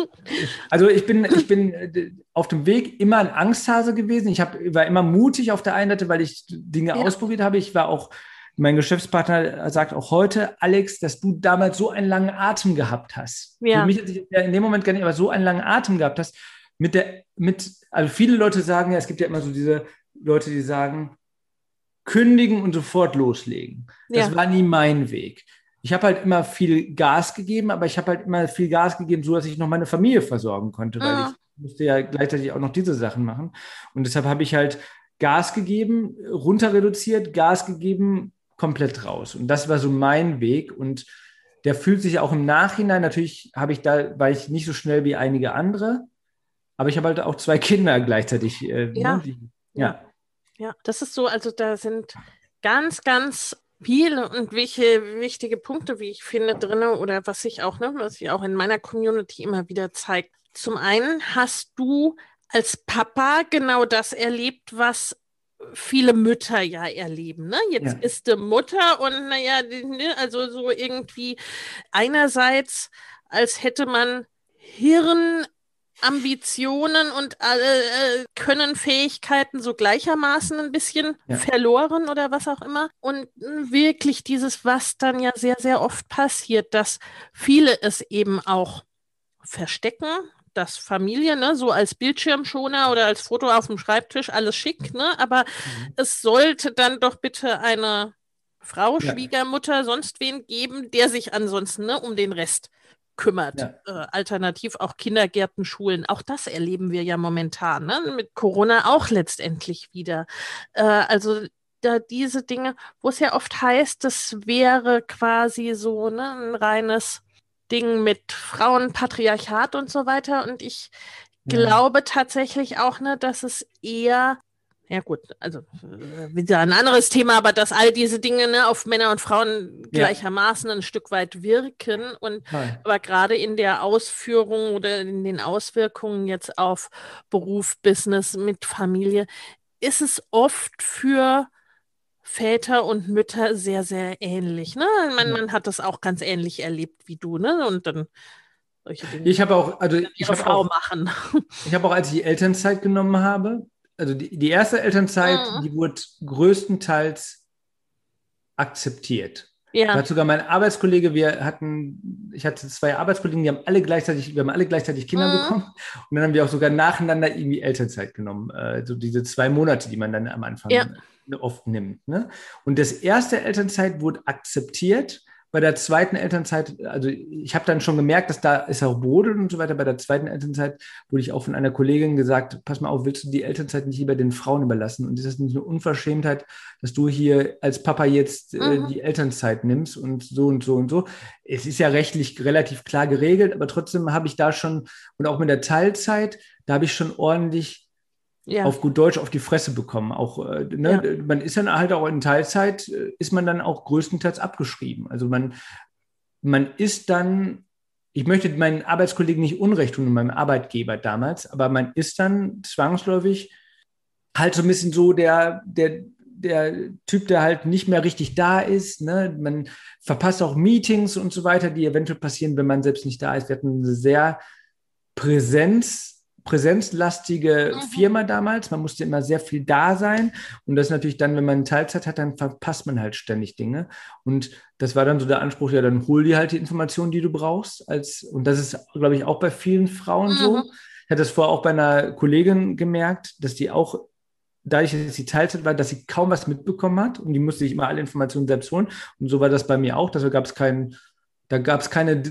[SPEAKER 2] Also ich bin, ich bin äh, auf dem Weg immer ein Angsthase gewesen. Ich hab, war immer mutig auf der einen Seite, weil ich Dinge ja. ausprobiert habe. Ich war auch, mein Geschäftspartner sagt auch heute, Alex, dass du damals so einen langen Atem gehabt hast. Ja. Für mich hat sich in dem Moment gar nicht, aber so einen langen Atem gehabt hast. Mit der, mit, also viele Leute sagen ja, es gibt ja immer so diese Leute, die sagen, kündigen und sofort loslegen. Das ja. war nie mein Weg. Ich habe halt immer viel Gas gegeben, aber ich habe halt immer viel Gas gegeben, so dass ich noch meine Familie versorgen konnte, weil ja. ich musste ja gleichzeitig auch noch diese Sachen machen. Und deshalb habe ich halt Gas gegeben, runter reduziert, Gas gegeben, komplett raus. Und das war so mein Weg. Und der fühlt sich auch im Nachhinein, natürlich habe ich da, war ich nicht so schnell wie einige andere, aber ich habe halt auch zwei Kinder gleichzeitig. Äh,
[SPEAKER 1] ja.
[SPEAKER 2] Ne, die, ja.
[SPEAKER 1] Ja, das ist so, also da sind ganz, ganz viele und welche wichtige Punkte, wie ich finde, drin oder was sich auch, ne, was sich auch in meiner Community immer wieder zeigt. Zum einen hast du als Papa genau das erlebt, was viele Mütter ja erleben. Ne? Jetzt ja. ist die Mutter und naja, ne, also so irgendwie einerseits, als hätte man Hirn Ambitionen und äh, können Fähigkeiten so gleichermaßen ein bisschen ja. verloren oder was auch immer. Und wirklich dieses, was dann ja sehr, sehr oft passiert, dass viele es eben auch verstecken, dass Familie, ne, so als Bildschirmschoner oder als Foto auf dem Schreibtisch, alles schick, ne? Aber mhm. es sollte dann doch bitte eine Frau, ja. Schwiegermutter, sonst wen geben, der sich ansonsten ne, um den Rest kümmert. Ja. Äh, alternativ auch Kindergärten, Schulen. Auch das erleben wir ja momentan. Ne? Mit Corona auch letztendlich wieder. Äh, also da diese Dinge, wo es ja oft heißt, das wäre quasi so ne, ein reines Ding mit Frauenpatriarchat und so weiter. Und ich ja. glaube tatsächlich auch, ne, dass es eher ja gut, also äh, wieder ein anderes Thema, aber dass all diese Dinge ne, auf Männer und Frauen gleichermaßen ja. ein Stück weit wirken und Nein. aber gerade in der Ausführung oder in den Auswirkungen jetzt auf Beruf, Business mit Familie ist es oft für Väter und Mütter sehr, sehr ähnlich. Ne? Man, ja. man hat das auch ganz ähnlich erlebt wie du, ne? Und dann
[SPEAKER 2] solche Dinge. Ich habe auch, also ich habe auch, machen. Ich habe auch, als ich die Elternzeit genommen habe, also die, die erste Elternzeit, mhm. die wurde größtenteils akzeptiert. Ja. Hat sogar mein Arbeitskollege, wir hatten, ich hatte zwei Arbeitskollegen, die haben alle gleichzeitig, wir haben alle gleichzeitig Kinder mhm. bekommen. Und dann haben wir auch sogar nacheinander irgendwie Elternzeit genommen. Äh, so diese zwei Monate, die man dann am Anfang ja. oft nimmt. Ne? Und das erste Elternzeit wurde akzeptiert bei der zweiten Elternzeit, also ich habe dann schon gemerkt, dass da ist auch Brodel und so weiter. Bei der zweiten Elternzeit wurde ich auch von einer Kollegin gesagt, pass mal auf, willst du die Elternzeit nicht lieber den Frauen überlassen? Und ist das nicht eine Unverschämtheit, dass du hier als Papa jetzt äh, mhm. die Elternzeit nimmst und so und so und so? Es ist ja rechtlich relativ klar geregelt, aber trotzdem habe ich da schon, und auch mit der Teilzeit, da habe ich schon ordentlich ja. auf gut Deutsch auf die Fresse bekommen. Auch, äh, ne, ja. man ist dann halt auch in Teilzeit, äh, ist man dann auch größtenteils abgeschrieben. Also man, man ist dann, ich möchte meinen Arbeitskollegen nicht Unrecht tun, meinem Arbeitgeber damals, aber man ist dann zwangsläufig halt so ein bisschen so der, der, der Typ, der halt nicht mehr richtig da ist. Ne? Man verpasst auch Meetings und so weiter, die eventuell passieren, wenn man selbst nicht da ist. Wir hatten eine sehr Präsenz präsenzlastige mhm. Firma damals. Man musste immer sehr viel da sein. Und das natürlich dann, wenn man Teilzeit hat, dann verpasst man halt ständig Dinge. Und das war dann so der Anspruch, ja, dann hol dir halt die Informationen, die du brauchst. Als, und das ist, glaube ich, auch bei vielen Frauen mhm. so. Ich hatte das vorher auch bei einer Kollegin gemerkt, dass die auch dadurch, dass sie Teilzeit war, dass sie kaum was mitbekommen hat und die musste sich immer alle Informationen selbst holen. Und so war das bei mir auch. Deshalb gab es keinen da gab es keine,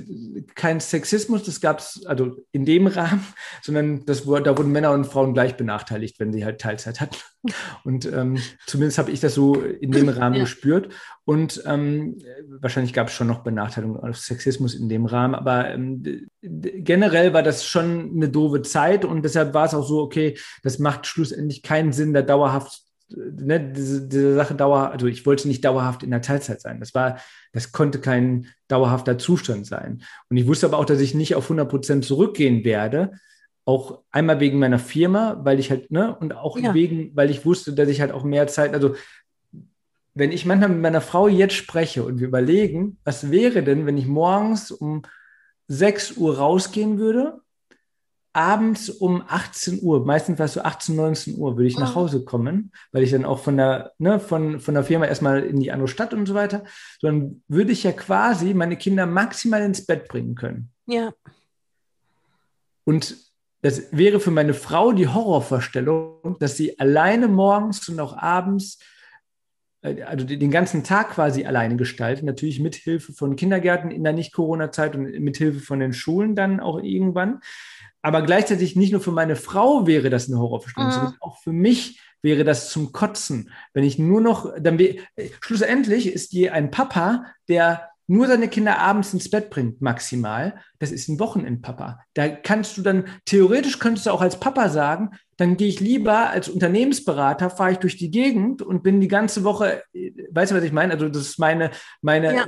[SPEAKER 2] keinen Sexismus, das gab es also in dem Rahmen, sondern das, da wurden Männer und Frauen gleich benachteiligt, wenn sie halt Teilzeit hatten. Und ähm, zumindest habe ich das so in dem Rahmen ja. gespürt. Und ähm, wahrscheinlich gab es schon noch Benachteiligung auf Sexismus in dem Rahmen, aber ähm, generell war das schon eine doofe Zeit und deshalb war es auch so, okay, das macht schlussendlich keinen Sinn, da dauerhaft ne, diese, diese Sache dauer, also ich wollte nicht dauerhaft in der Teilzeit sein. Das war, das konnte kein dauerhafter Zustand sein. Und ich wusste aber auch, dass ich nicht auf 100 Prozent zurückgehen werde. Auch einmal wegen meiner Firma, weil ich halt, ne, und auch ja. wegen, weil ich wusste, dass ich halt auch mehr Zeit, also wenn ich manchmal mit meiner Frau jetzt spreche und wir überlegen, was wäre denn, wenn ich morgens um 6 Uhr rausgehen würde abends um 18 Uhr, meistens war es so 18, 19 Uhr, würde ich nach oh. Hause kommen, weil ich dann auch von der, ne, von, von der Firma erstmal in die andere Stadt und so weiter, so dann würde ich ja quasi meine Kinder maximal ins Bett bringen können.
[SPEAKER 1] Ja.
[SPEAKER 2] Und das wäre für meine Frau die Horrorvorstellung, dass sie alleine morgens und auch abends, äh, also den ganzen Tag quasi alleine gestaltet, natürlich mit Hilfe von Kindergärten in der Nicht-Corona-Zeit und mit Hilfe von den Schulen dann auch irgendwann. Aber gleichzeitig nicht nur für meine Frau wäre das eine Horrorvorstellung, mhm. sondern auch für mich wäre das zum Kotzen. Wenn ich nur noch, dann schlussendlich ist die ein Papa, der nur seine Kinder abends ins Bett bringt, maximal, das ist ein Wochenendpapa. Da kannst du dann, theoretisch könntest du auch als Papa sagen, dann gehe ich lieber als Unternehmensberater, fahre ich durch die Gegend und bin die ganze Woche, weißt du, was ich meine? Also das ist meine, meine, ja.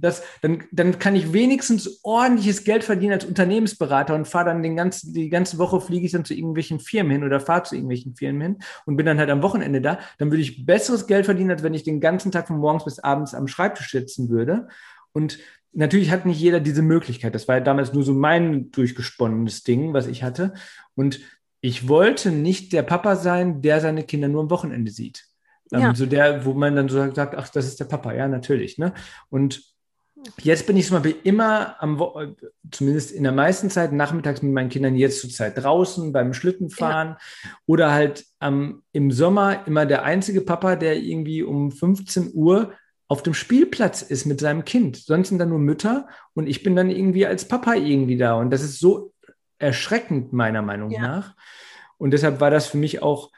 [SPEAKER 2] das, dann, dann kann ich wenigstens ordentliches Geld verdienen als Unternehmensberater und fahre dann den ganzen, die ganze Woche fliege ich dann zu irgendwelchen Firmen hin oder fahre zu irgendwelchen Firmen hin und bin dann halt am Wochenende da. Dann würde ich besseres Geld verdienen, als wenn ich den ganzen Tag von morgens bis abends am Schreibtisch sitzen würde. Und natürlich hat nicht jeder diese Möglichkeit. Das war ja damals nur so mein durchgesponnenes Ding, was ich hatte. Und ich wollte nicht der Papa sein, der seine Kinder nur am Wochenende sieht. Ähm, ja. So der, wo man dann so sagt, ach, das ist der Papa, ja, natürlich. Ne? Und jetzt bin ich zum Beispiel immer am, zumindest in der meisten Zeit nachmittags mit meinen Kindern jetzt zur Zeit draußen beim Schlittenfahren ja. oder halt ähm, im Sommer immer der einzige Papa, der irgendwie um 15 Uhr auf dem Spielplatz ist mit seinem Kind. Sonst sind da nur Mütter und ich bin dann irgendwie als Papa irgendwie da. Und das ist so erschreckend, meiner Meinung ja. nach. Und deshalb war das für mich auch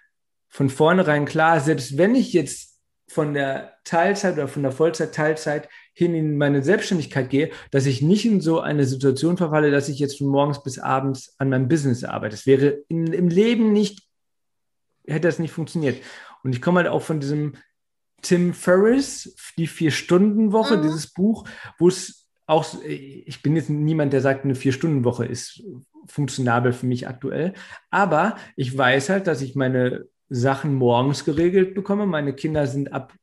[SPEAKER 2] von vornherein klar, selbst wenn ich jetzt von der Teilzeit oder von der Vollzeit-Teilzeit hin in meine Selbstständigkeit gehe, dass ich nicht in so eine Situation verfalle, dass ich jetzt von morgens bis abends an meinem Business arbeite. Das wäre in, im Leben nicht, hätte das nicht funktioniert. Und ich komme halt auch von diesem Tim Ferriss, die Vier-Stunden-Woche, mhm. dieses Buch, wo es auch, ich bin jetzt niemand, der sagt, eine Vier-Stunden-Woche ist funktionabel für mich aktuell, aber ich weiß halt, dass ich meine Sachen morgens geregelt bekomme. Meine Kinder sind ab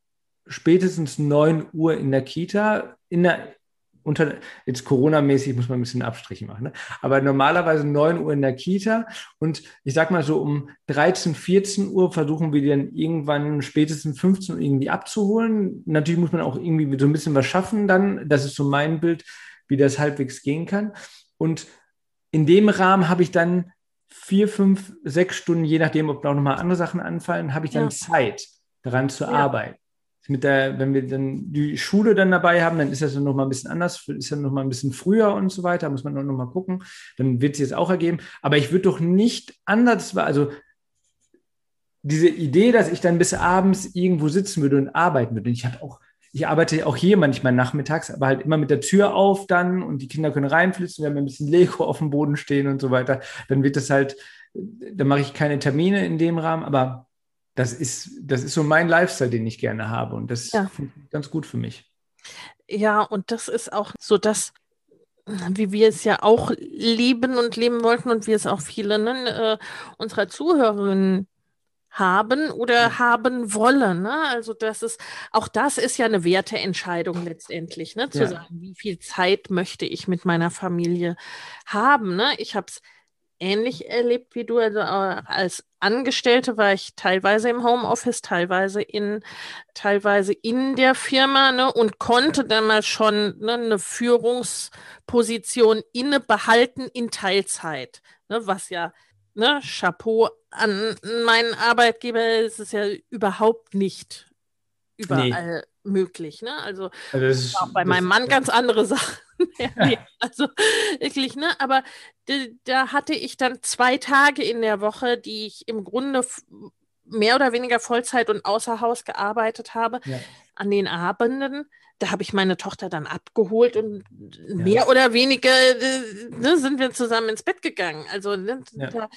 [SPEAKER 2] spätestens 9 Uhr in der Kita, in der, unter, jetzt Corona-mäßig muss man ein bisschen Abstriche machen, ne? aber normalerweise 9 Uhr in der Kita und ich sag mal so um 13, 14 Uhr versuchen wir dann irgendwann spätestens 15 Uhr irgendwie abzuholen. Natürlich muss man auch irgendwie so ein bisschen was schaffen dann, das ist so mein Bild, wie das halbwegs gehen kann. Und in dem Rahmen habe ich dann vier, fünf, sechs Stunden, je nachdem, ob noch mal andere Sachen anfallen, habe ich dann ja. Zeit, daran zu ja. arbeiten. Mit der, wenn wir dann die Schule dann dabei haben, dann ist das dann noch mal ein bisschen anders, ist ja noch mal ein bisschen früher und so weiter, muss man noch mal gucken. Dann wird es jetzt auch ergeben. Aber ich würde doch nicht anders, also diese Idee, dass ich dann bis abends irgendwo sitzen würde und arbeiten würde. Ich habe auch ich arbeite auch hier manchmal nachmittags, aber halt immer mit der Tür auf dann und die Kinder können reinflitzen, wir haben ein bisschen Lego auf dem Boden stehen und so weiter. Dann wird das halt, da mache ich keine Termine in dem Rahmen, aber das ist, das ist so mein Lifestyle, den ich gerne habe und das ja. ganz gut für mich.
[SPEAKER 1] Ja, und das ist auch so das, wie wir es ja auch leben und leben wollten und wie es auch viele ne, äh, unserer Zuhörerinnen haben oder haben wollen. Ne? Also das ist, auch das ist ja eine Werteentscheidung letztendlich, ne? zu ja. sagen, wie viel Zeit möchte ich mit meiner Familie haben. Ne? Ich habe es ähnlich erlebt wie du. Also äh, als Angestellte war ich teilweise im Homeoffice, teilweise in, teilweise in der Firma ne, und konnte dann mal schon ne, eine Führungsposition inne behalten in Teilzeit, ne, was ja ne, Chapeau an meinen Arbeitgeber ist es ja überhaupt nicht überall. Möglich. Ne? Also, also das ist, auch bei meinem Mann ganz andere Sachen. nee, also wirklich, ne? Aber da hatte ich dann zwei Tage in der Woche, die ich im Grunde mehr oder weniger Vollzeit und außer Haus gearbeitet habe. Ja. An den Abenden da habe ich meine Tochter dann abgeholt und ja. mehr oder weniger äh, ne, sind wir zusammen ins Bett gegangen. Also ne, ja. da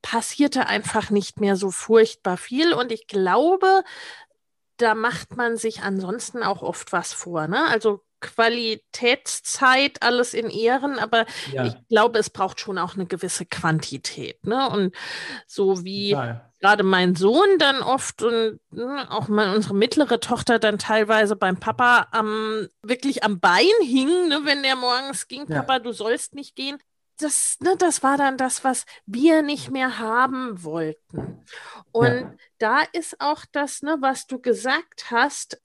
[SPEAKER 1] passierte einfach nicht mehr so furchtbar viel und ich glaube, da macht man sich ansonsten auch oft was vor. Ne? Also Qualitätszeit, alles in Ehren, aber ja. ich glaube, es braucht schon auch eine gewisse Quantität. Ne? Und so wie ja. gerade mein Sohn dann oft und ne, auch mal unsere mittlere Tochter dann teilweise beim Papa am wirklich am Bein hing, ne, wenn der morgens ging, ja. Papa, du sollst nicht gehen. Das, ne, das war dann das, was wir nicht mehr haben wollten. Und da ist auch das, ne, was du gesagt hast,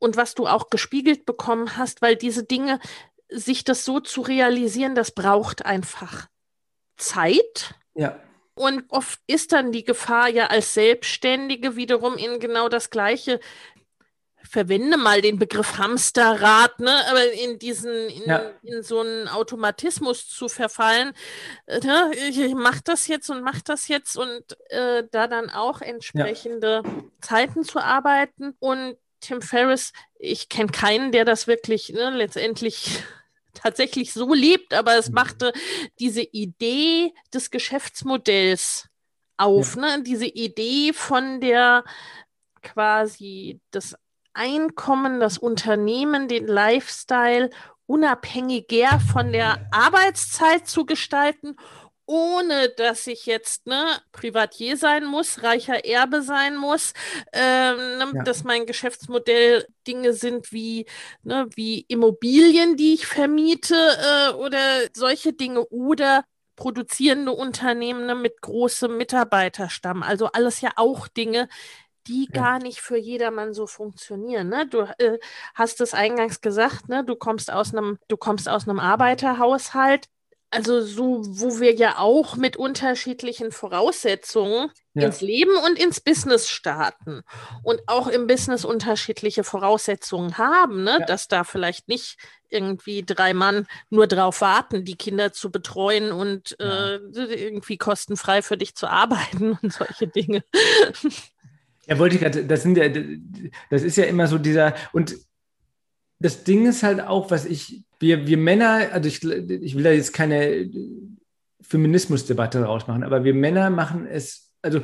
[SPEAKER 1] und was du auch gespiegelt bekommen hast, weil diese Dinge, sich das so zu realisieren, das braucht einfach Zeit.
[SPEAKER 2] Ja.
[SPEAKER 1] Und oft ist dann die Gefahr ja als Selbstständige wiederum in genau das Gleiche. Verwende mal den Begriff Hamsterrad, ne? aber in diesen, in, ja. in so einen Automatismus zu verfallen. Äh, ne? Ich mache das jetzt und mache das jetzt und äh, da dann auch entsprechende ja. Zeiten zu arbeiten und Tim Ferriss, ich kenne keinen, der das wirklich ne, letztendlich tatsächlich so lebt, aber es mhm. machte diese Idee des Geschäftsmodells auf, ja. ne? diese Idee von der quasi das Einkommen, das Unternehmen, den Lifestyle unabhängiger von der Arbeitszeit zu gestalten ohne dass ich jetzt ne, Privatier sein muss, reicher Erbe sein muss, ähm, ne, ja. dass mein Geschäftsmodell Dinge sind wie, ne, wie Immobilien, die ich vermiete äh, oder solche Dinge oder produzierende Unternehmen ne, mit großem Mitarbeiterstamm. Also alles ja auch Dinge, die ja. gar nicht für jedermann so funktionieren. Ne? Du äh, hast es eingangs gesagt, ne? du kommst aus einem, du kommst aus einem Arbeiterhaushalt also so, wo wir ja auch mit unterschiedlichen Voraussetzungen ja. ins Leben und ins Business starten und auch im Business unterschiedliche Voraussetzungen haben, ne? Ja. dass da vielleicht nicht irgendwie drei Mann nur drauf warten, die Kinder zu betreuen und ja. äh, irgendwie kostenfrei für dich zu arbeiten und solche Dinge.
[SPEAKER 2] Ja, wollte ich gerade, das sind ja, das ist ja immer so dieser, und das Ding ist halt auch, was ich, wir, wir Männer, also ich, ich will da jetzt keine Feminismusdebatte rausmachen, aber wir Männer machen es, also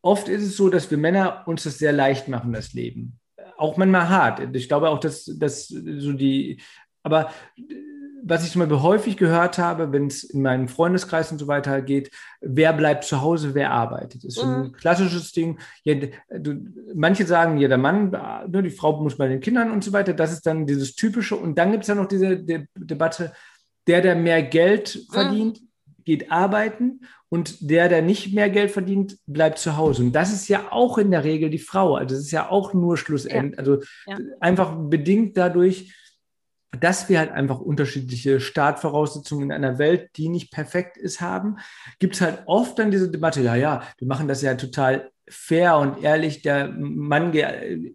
[SPEAKER 2] oft ist es so, dass wir Männer uns das sehr leicht machen, das Leben. Auch manchmal hart. Ich glaube auch, dass, dass so die, aber was ich zum Beispiel häufig gehört habe, wenn es in meinem Freundeskreis und so weiter geht, wer bleibt zu Hause, wer arbeitet. Das ist mhm. ein klassisches Ding. Ja, du, manche sagen, ja, der Mann, ne, die Frau muss bei den Kindern und so weiter. Das ist dann dieses Typische. Und dann gibt es ja noch diese De Debatte, der, der mehr Geld mhm. verdient, mhm. geht arbeiten und der, der nicht mehr Geld verdient, bleibt zu Hause. Und das ist ja auch in der Regel die Frau. Also das ist ja auch nur Schlussendlich, ja. also ja. einfach bedingt dadurch, dass wir halt einfach unterschiedliche Startvoraussetzungen in einer Welt, die nicht perfekt ist, haben, gibt es halt oft dann diese Debatte, ja, ja, wir machen das ja total fair und ehrlich. Der Mann,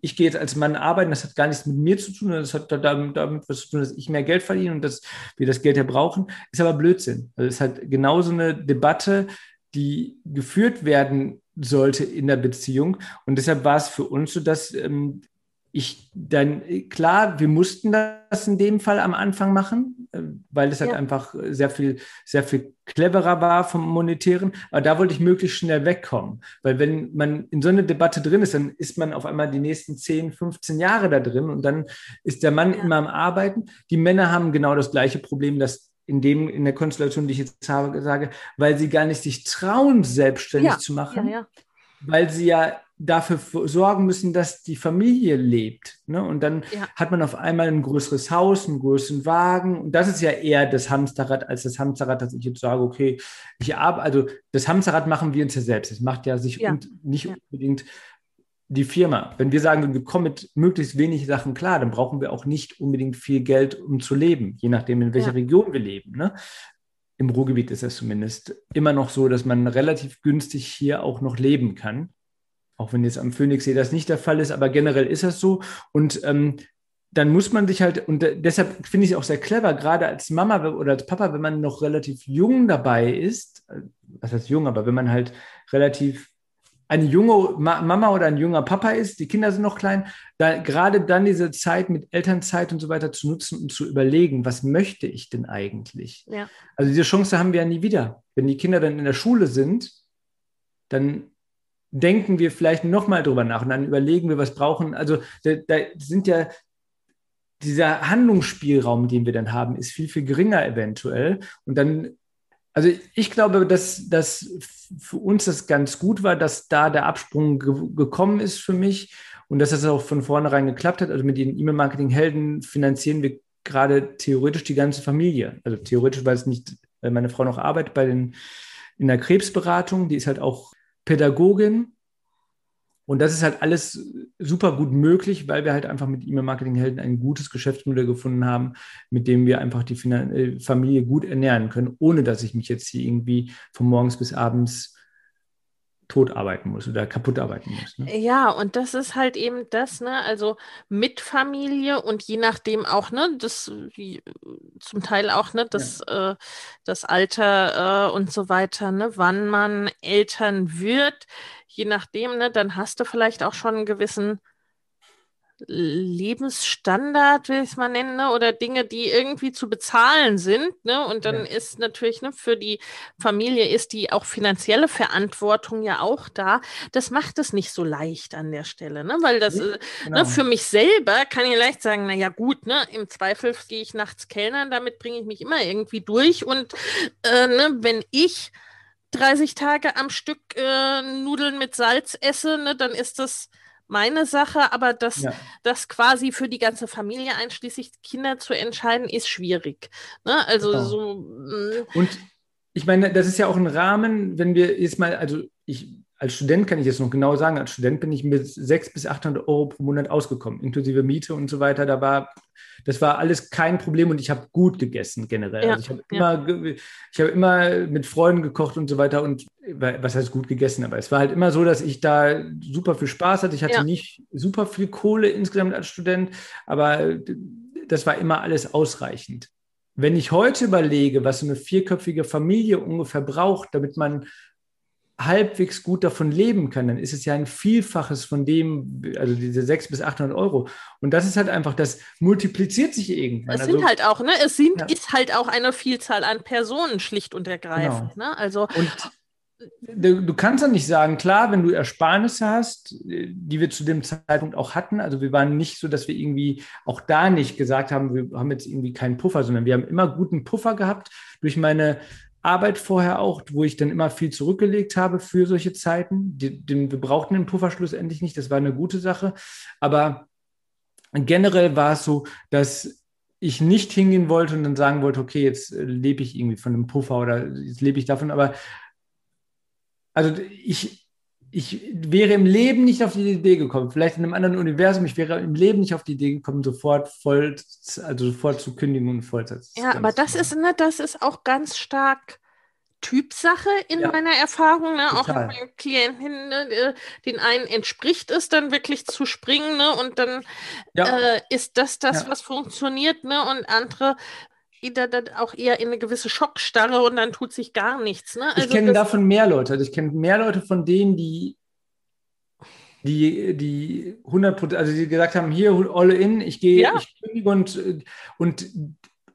[SPEAKER 2] ich gehe jetzt als Mann arbeiten, das hat gar nichts mit mir zu tun, das hat damit, damit was zu tun, dass ich mehr Geld verdiene und dass wir das Geld ja brauchen, ist aber Blödsinn. Also es ist halt genauso eine Debatte, die geführt werden sollte in der Beziehung. Und deshalb war es für uns so, dass ähm, ich dann, klar, wir mussten das in dem Fall am Anfang machen, äh, weil es halt ja. einfach sehr viel, sehr viel cleverer war vom Monetären. Aber da wollte ich möglichst schnell wegkommen. Weil wenn man in so einer Debatte drin ist, dann ist man auf einmal die nächsten 10, 15 Jahre da drin und dann ist der Mann ja. immer am Arbeiten. Die Männer haben genau das gleiche Problem, dass in dem, in der Konstellation, die ich jetzt habe, sage, weil sie gar nicht sich trauen, selbstständig ja. zu machen, weil sie ja dafür sorgen müssen, dass die Familie lebt. Ne? Und dann ja. hat man auf einmal ein größeres Haus, einen größeren Wagen. Und das ist ja eher das Hamsterrad als das Hamsterrad, dass ich jetzt sage, okay, ich arbeite, also das Hamsterrad machen wir uns ja selbst. Das macht ja sich ja. nicht ja. unbedingt die Firma. Wenn wir sagen, wir kommen mit möglichst wenig Sachen klar, dann brauchen wir auch nicht unbedingt viel Geld, um zu leben, je nachdem, in welcher Region wir leben. Ne? Im Ruhrgebiet ist es zumindest immer noch so, dass man relativ günstig hier auch noch leben kann. Auch wenn jetzt am Phoenixsee das nicht der Fall ist, aber generell ist das so. Und ähm, dann muss man sich halt, und deshalb finde ich es auch sehr clever, gerade als Mama oder als Papa, wenn man noch relativ jung dabei ist, äh, was heißt jung, aber wenn man halt relativ eine junge Mama oder ein junger Papa ist, die Kinder sind noch klein, da, gerade dann diese Zeit mit Elternzeit und so weiter zu nutzen und zu überlegen, was möchte ich denn eigentlich? Ja. Also diese Chance haben wir ja nie wieder. Wenn die Kinder dann in der Schule sind, dann denken wir vielleicht nochmal drüber nach und dann überlegen wir, was brauchen. Also da, da, sind ja dieser Handlungsspielraum, den wir dann haben, ist viel, viel geringer eventuell. Und dann, also ich glaube, dass, dass für uns das ganz gut war, dass da der Absprung ge gekommen ist für mich und dass das auch von vornherein geklappt hat. Also mit den E-Mail-Marketing-Helden finanzieren wir gerade theoretisch die ganze Familie. Also theoretisch, weil es nicht, weil meine Frau noch arbeitet bei den in der Krebsberatung, die ist halt auch Pädagogin. Und das ist halt alles super gut möglich, weil wir halt einfach mit E-Mail-Marketing-Helden ein gutes Geschäftsmodell gefunden haben, mit dem wir einfach die äh, Familie gut ernähren können, ohne dass ich mich jetzt hier irgendwie von morgens bis abends tot arbeiten muss oder kaputt arbeiten muss.
[SPEAKER 1] Ne? Ja, und das ist halt eben das, ne? Also mit Familie und je nachdem auch, ne, das wie, zum Teil auch, ne, das, ja. äh, das Alter äh, und so weiter, ne, wann man Eltern wird, je nachdem, ne, dann hast du vielleicht auch schon einen gewissen Lebensstandard, will ich es mal nennen, ne? oder Dinge, die irgendwie zu bezahlen sind. Ne? Und dann ja. ist natürlich ne, für die Familie ist die auch finanzielle Verantwortung ja auch da. Das macht es nicht so leicht an der Stelle, ne? weil das ja, äh, ne, genau. ne, für mich selber kann ich leicht sagen, naja gut, ne, im Zweifel gehe ich nachts Kellnern, damit bringe ich mich immer irgendwie durch. Und äh, ne, wenn ich 30 Tage am Stück äh, Nudeln mit Salz esse, ne, dann ist das meine Sache, aber das, ja. das quasi für die ganze Familie einschließlich Kinder zu entscheiden, ist schwierig. Ne? Also genau. so.
[SPEAKER 2] Mm. Und ich meine, das ist ja auch ein Rahmen, wenn wir jetzt mal, also ich als Student kann ich jetzt noch genau sagen, als Student bin ich mit 600 bis 800 Euro pro Monat ausgekommen, inklusive Miete und so weiter. Da war, das war alles kein Problem und ich habe gut gegessen generell. Ja, also ich habe ja. immer, ich habe immer mit Freunden gekocht und so weiter und was heißt gut gegessen, aber es war halt immer so, dass ich da super viel Spaß hatte. Ich hatte ja. nicht super viel Kohle insgesamt als Student, aber das war immer alles ausreichend. Wenn ich heute überlege, was so eine vierköpfige Familie ungefähr braucht, damit man halbwegs gut davon leben kann, dann ist es ja ein Vielfaches von dem, also diese 600 bis 800 Euro. Und das ist halt einfach, das multipliziert sich irgendwann.
[SPEAKER 1] Es also, sind halt auch, ne? Es sind, ja. ist halt auch eine Vielzahl an Personen schlicht und ergreifend. Genau. Ne? Also
[SPEAKER 2] und du, du kannst ja nicht sagen, klar, wenn du Ersparnisse hast, die wir zu dem Zeitpunkt auch hatten, also wir waren nicht so, dass wir irgendwie auch da nicht gesagt haben, wir haben jetzt irgendwie keinen Puffer, sondern wir haben immer guten Puffer gehabt durch meine Arbeit vorher auch, wo ich dann immer viel zurückgelegt habe für solche Zeiten. Den, wir brauchten den Puffer schlussendlich nicht, das war eine gute Sache. Aber generell war es so, dass ich nicht hingehen wollte und dann sagen wollte, okay, jetzt lebe ich irgendwie von einem Puffer oder jetzt lebe ich davon, aber also ich, ich wäre im Leben nicht auf die Idee gekommen, vielleicht in einem anderen Universum, ich wäre im Leben nicht auf die Idee gekommen, sofort voll, also sofort zu kündigen und Vollzeit.
[SPEAKER 1] Ja, aber das ist, ne, das ist auch ganz stark Typsache in ja. meiner Erfahrung, ne? auch mit meinen Klienten, ne? den einen entspricht es dann wirklich zu springen ne? und dann ja. äh, ist das das, ja. was funktioniert ne? und andere wieder dann auch eher in eine gewisse Schockstarre und dann tut sich gar nichts. Ne?
[SPEAKER 2] Also ich kenne davon mehr Leute. Also ich kenne mehr Leute von denen, die die, die 100 also die gesagt haben, hier, all in, ich gehe, ja. ich kündige und, und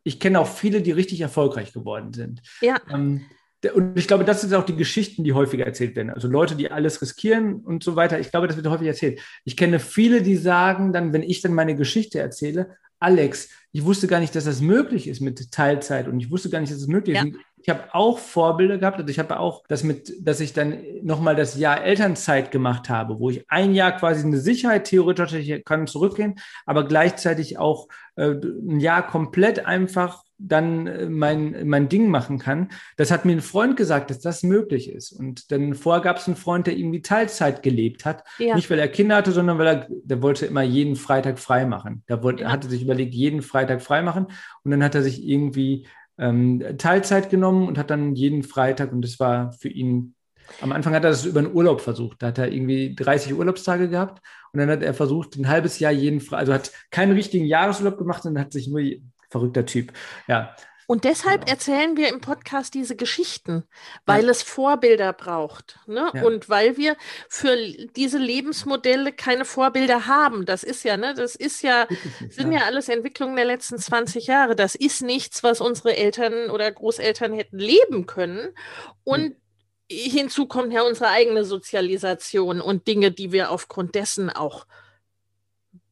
[SPEAKER 2] ich kenne auch viele, die richtig erfolgreich geworden sind.
[SPEAKER 1] Ja.
[SPEAKER 2] Ähm, und ich glaube, das sind auch die Geschichten, die häufiger erzählt werden. Also Leute, die alles riskieren und so weiter. Ich glaube, das wird häufig erzählt. Ich kenne viele, die sagen dann, wenn ich dann meine Geschichte erzähle, Alex, ich wusste gar nicht, dass das möglich ist mit Teilzeit und ich wusste gar nicht, dass es das möglich ja. ist. Ich habe auch Vorbilder gehabt, also ich habe auch das mit, dass ich dann nochmal das Jahr Elternzeit gemacht habe, wo ich ein Jahr quasi eine Sicherheit theoretisch kann zurückgehen, aber gleichzeitig auch äh, ein Jahr komplett einfach dann äh, mein, mein Ding machen kann. Das hat mir ein Freund gesagt, dass das möglich ist. Und dann vorher gab es einen Freund, der irgendwie Teilzeit gelebt hat. Ja. Nicht, weil er Kinder hatte, sondern weil er, der wollte immer jeden Freitag frei machen. Der wollte, ja. hatte sich überlegt, jeden Freitag frei machen. Und dann hat er sich irgendwie ähm, Teilzeit genommen und hat dann jeden Freitag, und das war für ihn am Anfang hat er das über einen Urlaub versucht. Da hat er irgendwie 30 Urlaubstage gehabt und dann hat er versucht, ein halbes Jahr jeden, also hat keinen richtigen Jahresurlaub gemacht, sondern hat sich nur verrückter Typ. Ja.
[SPEAKER 1] Und deshalb genau. erzählen wir im Podcast diese Geschichten, weil ja. es Vorbilder braucht. Ne? Ja. Und weil wir für diese Lebensmodelle keine Vorbilder haben. Das ist ja, ne, das ist ja, sind ja. ja alles Entwicklungen der letzten 20 Jahre. Das ist nichts, was unsere Eltern oder Großeltern hätten leben können. Und hinzu kommt ja unsere eigene Sozialisation und Dinge, die wir aufgrund dessen auch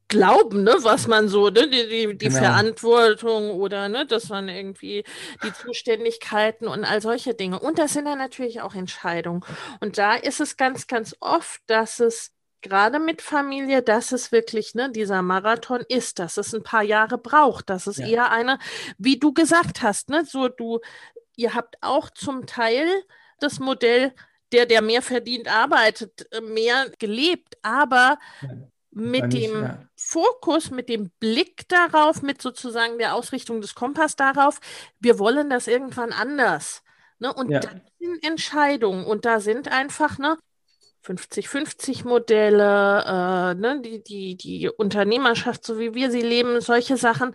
[SPEAKER 1] glauben, ne, was man so, ne, die, die, die genau. Verantwortung oder ne, dass man irgendwie die Zuständigkeiten und all solche Dinge. Und das sind dann natürlich auch Entscheidungen. Und da ist es ganz, ganz oft, dass es gerade mit Familie, dass es wirklich ne, dieser Marathon ist, dass es ein paar Jahre braucht, dass es ja. eher eine, wie du gesagt hast, ne, so du, ihr habt auch zum Teil das Modell, der, der mehr verdient, arbeitet, äh, mehr gelebt, aber mit nicht, dem ja. Fokus, mit dem Blick darauf, mit sozusagen der Ausrichtung des Kompass darauf, wir wollen das irgendwann anders. Ne? Und ja. das sind Entscheidungen und da sind einfach ne, 50-50 Modelle, äh, ne, die, die, die Unternehmerschaft, so wie wir sie leben, solche Sachen,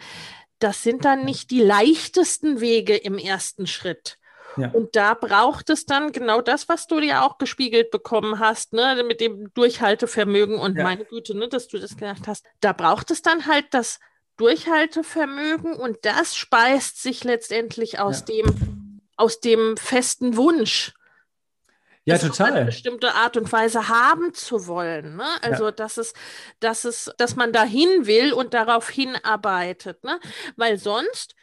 [SPEAKER 1] das sind dann nicht die leichtesten Wege im ersten Schritt. Ja. Und da braucht es dann genau das, was du dir auch gespiegelt bekommen hast, ne, mit dem Durchhaltevermögen und ja. meine Güte, ne, dass du das gedacht hast. Da braucht es dann halt das Durchhaltevermögen und das speist sich letztendlich aus ja. dem, aus dem festen Wunsch.
[SPEAKER 2] Ja, total.
[SPEAKER 1] Auf eine bestimmte Art und Weise haben zu wollen. Ne? Also, ja. dass es, dass es, dass man dahin will und darauf hinarbeitet. Ne? Weil sonst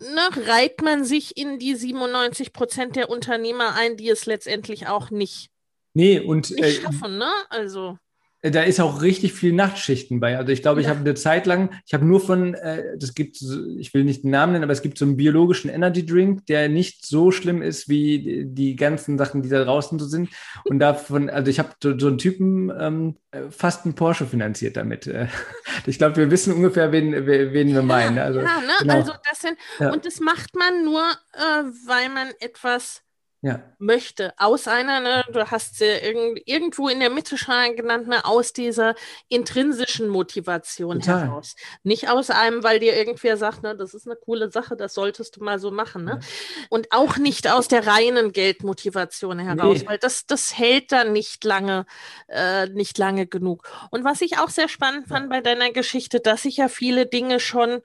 [SPEAKER 1] ne, reiht man sich in die 97 Prozent der Unternehmer ein, die es letztendlich auch nicht,
[SPEAKER 2] nee, und,
[SPEAKER 1] nicht äh, schaffen. Ne? Also.
[SPEAKER 2] Äh, da ist auch richtig viel Nachtschichten bei. Also ich glaube, ja. ich habe eine Zeit lang, ich habe nur von, äh, das gibt, ich will nicht den Namen nennen, aber es gibt so einen biologischen Energy Drink, der nicht so schlimm ist wie die, ganzen Sachen, die da draußen so sind. Und davon, also ich habe so, so, einen Typen ähm, fast einen Porsche finanziert damit. Äh, ich glaube, wir wissen ungefähr, wen, wen wir meinen. Also, ja,
[SPEAKER 1] ne? genau. also das sind, ja. und das macht man nur, äh, weil man etwas ja. möchte. Aus einer, ne, du hast sie irgend, irgendwo in der Mitte schon genannt, ne, aus dieser intrinsischen Motivation Total. heraus. Nicht aus einem, weil dir irgendwer sagt, ne, das ist eine coole Sache, das solltest du mal so machen. Ne? Ja. Und auch nicht aus der reinen Geldmotivation heraus, nee. weil das, das hält dann nicht lange, äh, nicht lange genug. Und was ich auch sehr spannend fand bei deiner Geschichte, dass sich ja viele Dinge schon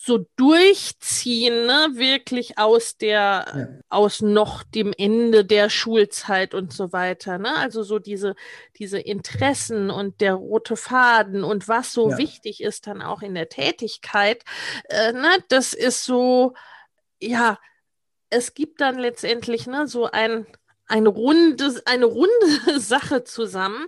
[SPEAKER 1] so durchziehen, ne? wirklich aus der, ja. aus noch dem Ende der Schulzeit und so weiter. Ne? Also so diese, diese Interessen und der rote Faden und was so ja. wichtig ist dann auch in der Tätigkeit, äh, ne? das ist so, ja, es gibt dann letztendlich ne, so ein, ein rundes, eine runde Sache zusammen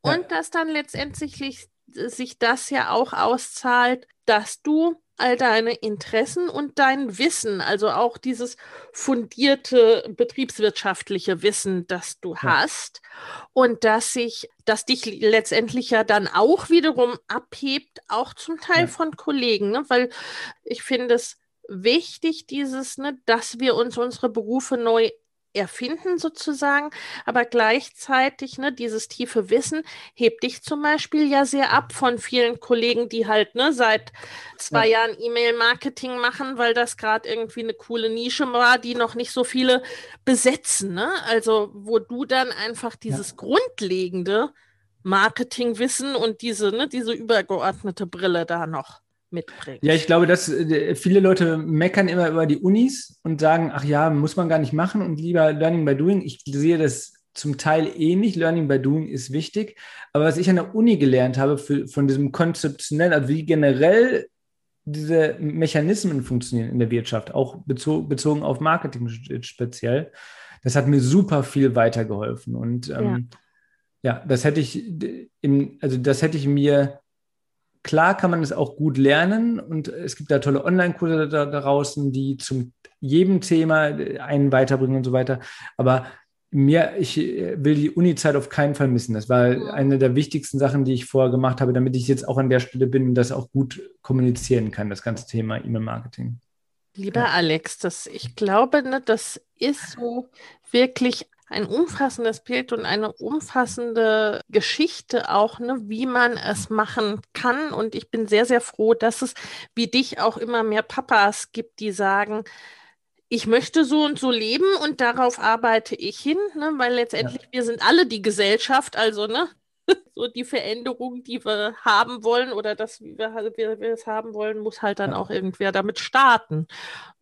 [SPEAKER 1] und ja. dass dann letztendlich sich das ja auch auszahlt, dass du all deine Interessen und dein Wissen, also auch dieses fundierte betriebswirtschaftliche Wissen, das du ja. hast und dass sich, dass dich letztendlich ja dann auch wiederum abhebt, auch zum Teil ja. von Kollegen, ne? weil ich finde es wichtig, dieses, ne, dass wir uns unsere Berufe neu erfinden sozusagen, aber gleichzeitig ne, dieses tiefe Wissen hebt dich zum Beispiel ja sehr ab von vielen Kollegen, die halt ne, seit zwei ja. Jahren E-Mail-Marketing machen, weil das gerade irgendwie eine coole Nische war, die noch nicht so viele besetzen. Ne? Also wo du dann einfach dieses ja. grundlegende Marketingwissen und diese, ne, diese übergeordnete Brille da noch mitbringt.
[SPEAKER 2] Ja, ich glaube, dass äh, viele Leute meckern immer über die Unis und sagen, ach ja, muss man gar nicht machen und lieber Learning by Doing. Ich sehe das zum Teil ähnlich. Learning by Doing ist wichtig. Aber was ich an der Uni gelernt habe für, von diesem konzeptionell, also wie generell diese Mechanismen funktionieren in der Wirtschaft, auch bezogen, bezogen auf Marketing speziell, das hat mir super viel weitergeholfen. Und ähm, ja. ja, das hätte ich im, also das hätte ich mir Klar kann man es auch gut lernen und es gibt da tolle Online-Kurse da, da draußen, die zum jedem Thema einen weiterbringen und so weiter. Aber mir, ich will die Uni-Zeit auf keinen Fall missen. Das war eine der wichtigsten Sachen, die ich vorher gemacht habe, damit ich jetzt auch an der Stelle bin und das auch gut kommunizieren kann, das ganze Thema E-Mail-Marketing.
[SPEAKER 1] Lieber ja. Alex, das, ich glaube, ne, das ist so wirklich ein umfassendes Bild und eine umfassende Geschichte auch, ne, wie man es machen kann. Und ich bin sehr, sehr froh, dass es wie dich auch immer mehr Papas gibt, die sagen, ich möchte so und so leben und darauf arbeite ich hin, ne, weil letztendlich ja. wir sind alle die Gesellschaft, also ne, so die Veränderung, die wir haben wollen oder dass wir, wir, wir es haben wollen, muss halt dann ja. auch irgendwer damit starten.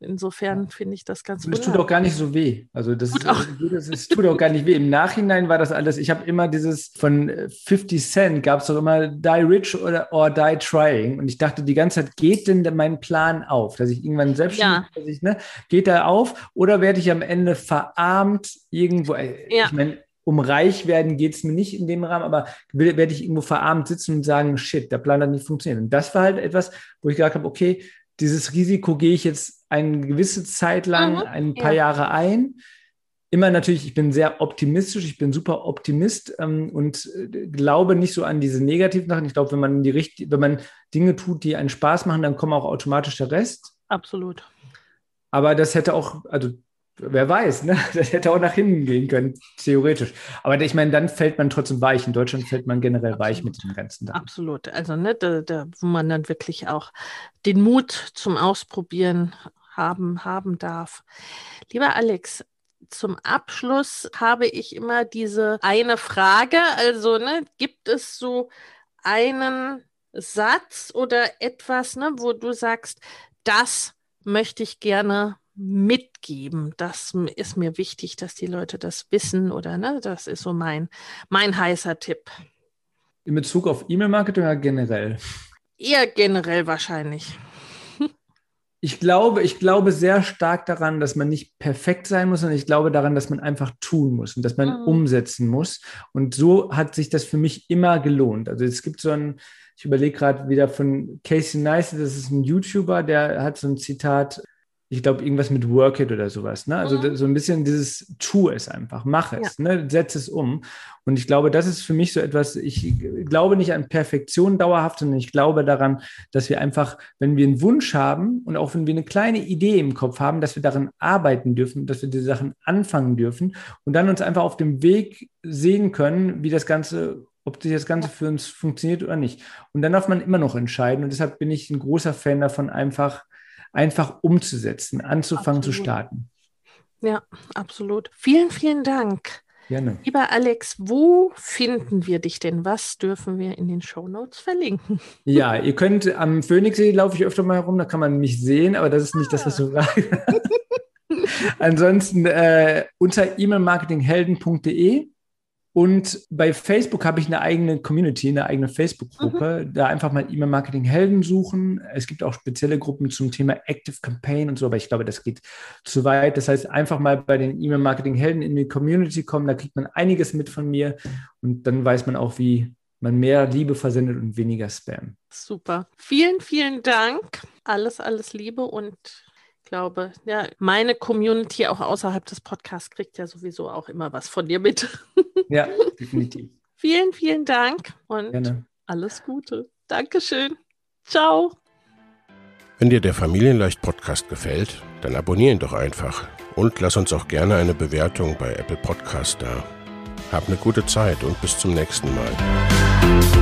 [SPEAKER 1] Insofern finde ich das ganz
[SPEAKER 2] gut. Es tut auch gar nicht so weh. Also das, ist, das, das tut auch gar nicht weh. Im Nachhinein war das alles, ich habe immer dieses von 50 Cent gab es doch immer Die Rich oder or Die Trying. Und ich dachte die ganze Zeit, geht denn mein Plan auf? Dass ich irgendwann selbstständig, ja. ich, ne, geht er auf oder werde ich am Ende verarmt irgendwo? Ja. Ich meine, um reich werden geht es mir nicht in dem Rahmen, aber will, werde ich irgendwo verarmt sitzen und sagen, shit, der Plan hat nicht funktioniert. Und das war halt etwas, wo ich gesagt habe, okay, dieses Risiko gehe ich jetzt eine gewisse Zeit lang, mhm, ein paar ja. Jahre ein. Immer natürlich, ich bin sehr optimistisch, ich bin super Optimist ähm, und äh, glaube nicht so an diese negativen Sachen. Ich glaube, wenn man die richtig, wenn man Dinge tut, die einen Spaß machen, dann kommt auch automatisch der Rest.
[SPEAKER 1] Absolut.
[SPEAKER 2] Aber das hätte auch, also wer weiß, ne? Das hätte auch nach hinten gehen können, theoretisch. Aber ich meine, dann fällt man trotzdem weich. In Deutschland fällt man generell Absolut. weich mit dem ganzen
[SPEAKER 1] Sachen. Absolut. Also, ne, da, da, wo man dann wirklich auch den Mut zum Ausprobieren haben, haben darf. Lieber Alex, zum Abschluss habe ich immer diese eine Frage. Also, ne, gibt es so einen Satz oder etwas, ne, wo du sagst, das möchte ich gerne mitgeben. Das ist mir wichtig, dass die Leute das wissen oder ne, das ist so mein, mein heißer Tipp.
[SPEAKER 2] In Bezug auf E-Mail-Marketing oder generell?
[SPEAKER 1] Eher generell wahrscheinlich.
[SPEAKER 2] Ich glaube, ich glaube sehr stark daran, dass man nicht perfekt sein muss, sondern ich glaube daran, dass man einfach tun muss und dass man mhm. umsetzen muss. Und so hat sich das für mich immer gelohnt. Also es gibt so ein, ich überlege gerade wieder von Casey Neistat, das ist ein YouTuber, der hat so ein Zitat, ich glaube, irgendwas mit Work It oder sowas. Ne? Also mhm. so ein bisschen dieses Tu es einfach, mach es, ja. ne? setz es um. Und ich glaube, das ist für mich so etwas, ich glaube nicht an Perfektion dauerhaft, sondern ich glaube daran, dass wir einfach, wenn wir einen Wunsch haben und auch wenn wir eine kleine Idee im Kopf haben, dass wir daran arbeiten dürfen, dass wir diese Sachen anfangen dürfen und dann uns einfach auf dem Weg sehen können, wie das Ganze ob das Ganze für uns funktioniert oder nicht. Und dann darf man immer noch entscheiden. Und deshalb bin ich ein großer Fan davon, einfach einfach umzusetzen, anzufangen absolut. zu starten.
[SPEAKER 1] Ja, absolut. Vielen, vielen Dank.
[SPEAKER 2] Gerne.
[SPEAKER 1] Lieber Alex, wo finden wir dich denn? Was dürfen wir in den Show Notes verlinken?
[SPEAKER 2] Ja, ihr könnt am Phoenixsee laufe ich öfter mal herum, da kann man mich sehen, aber das ist nicht ah. das, was du ah. sagst. Ansonsten äh, unter e-mailmarketinghelden.de und bei Facebook habe ich eine eigene Community, eine eigene Facebook-Gruppe. Mhm. Da einfach mal E-Mail-Marketing-Helden suchen. Es gibt auch spezielle Gruppen zum Thema Active Campaign und so, aber ich glaube, das geht zu weit. Das heißt, einfach mal bei den E-Mail-Marketing-Helden in die Community kommen. Da kriegt man einiges mit von mir und dann weiß man auch, wie man mehr Liebe versendet und weniger Spam.
[SPEAKER 1] Super. Vielen, vielen Dank. Alles, alles Liebe und glaube, ja, meine Community auch außerhalb des Podcasts kriegt ja sowieso auch immer was von dir mit.
[SPEAKER 2] Ja, definitiv.
[SPEAKER 1] vielen, vielen Dank und Gerne. alles Gute. Dankeschön. Ciao.
[SPEAKER 3] Wenn dir der Familienleicht Podcast gefällt, dann abonniere ihn doch einfach und lass uns auch gerne eine Bewertung bei Apple Podcast da. Hab eine gute Zeit und bis zum nächsten Mal.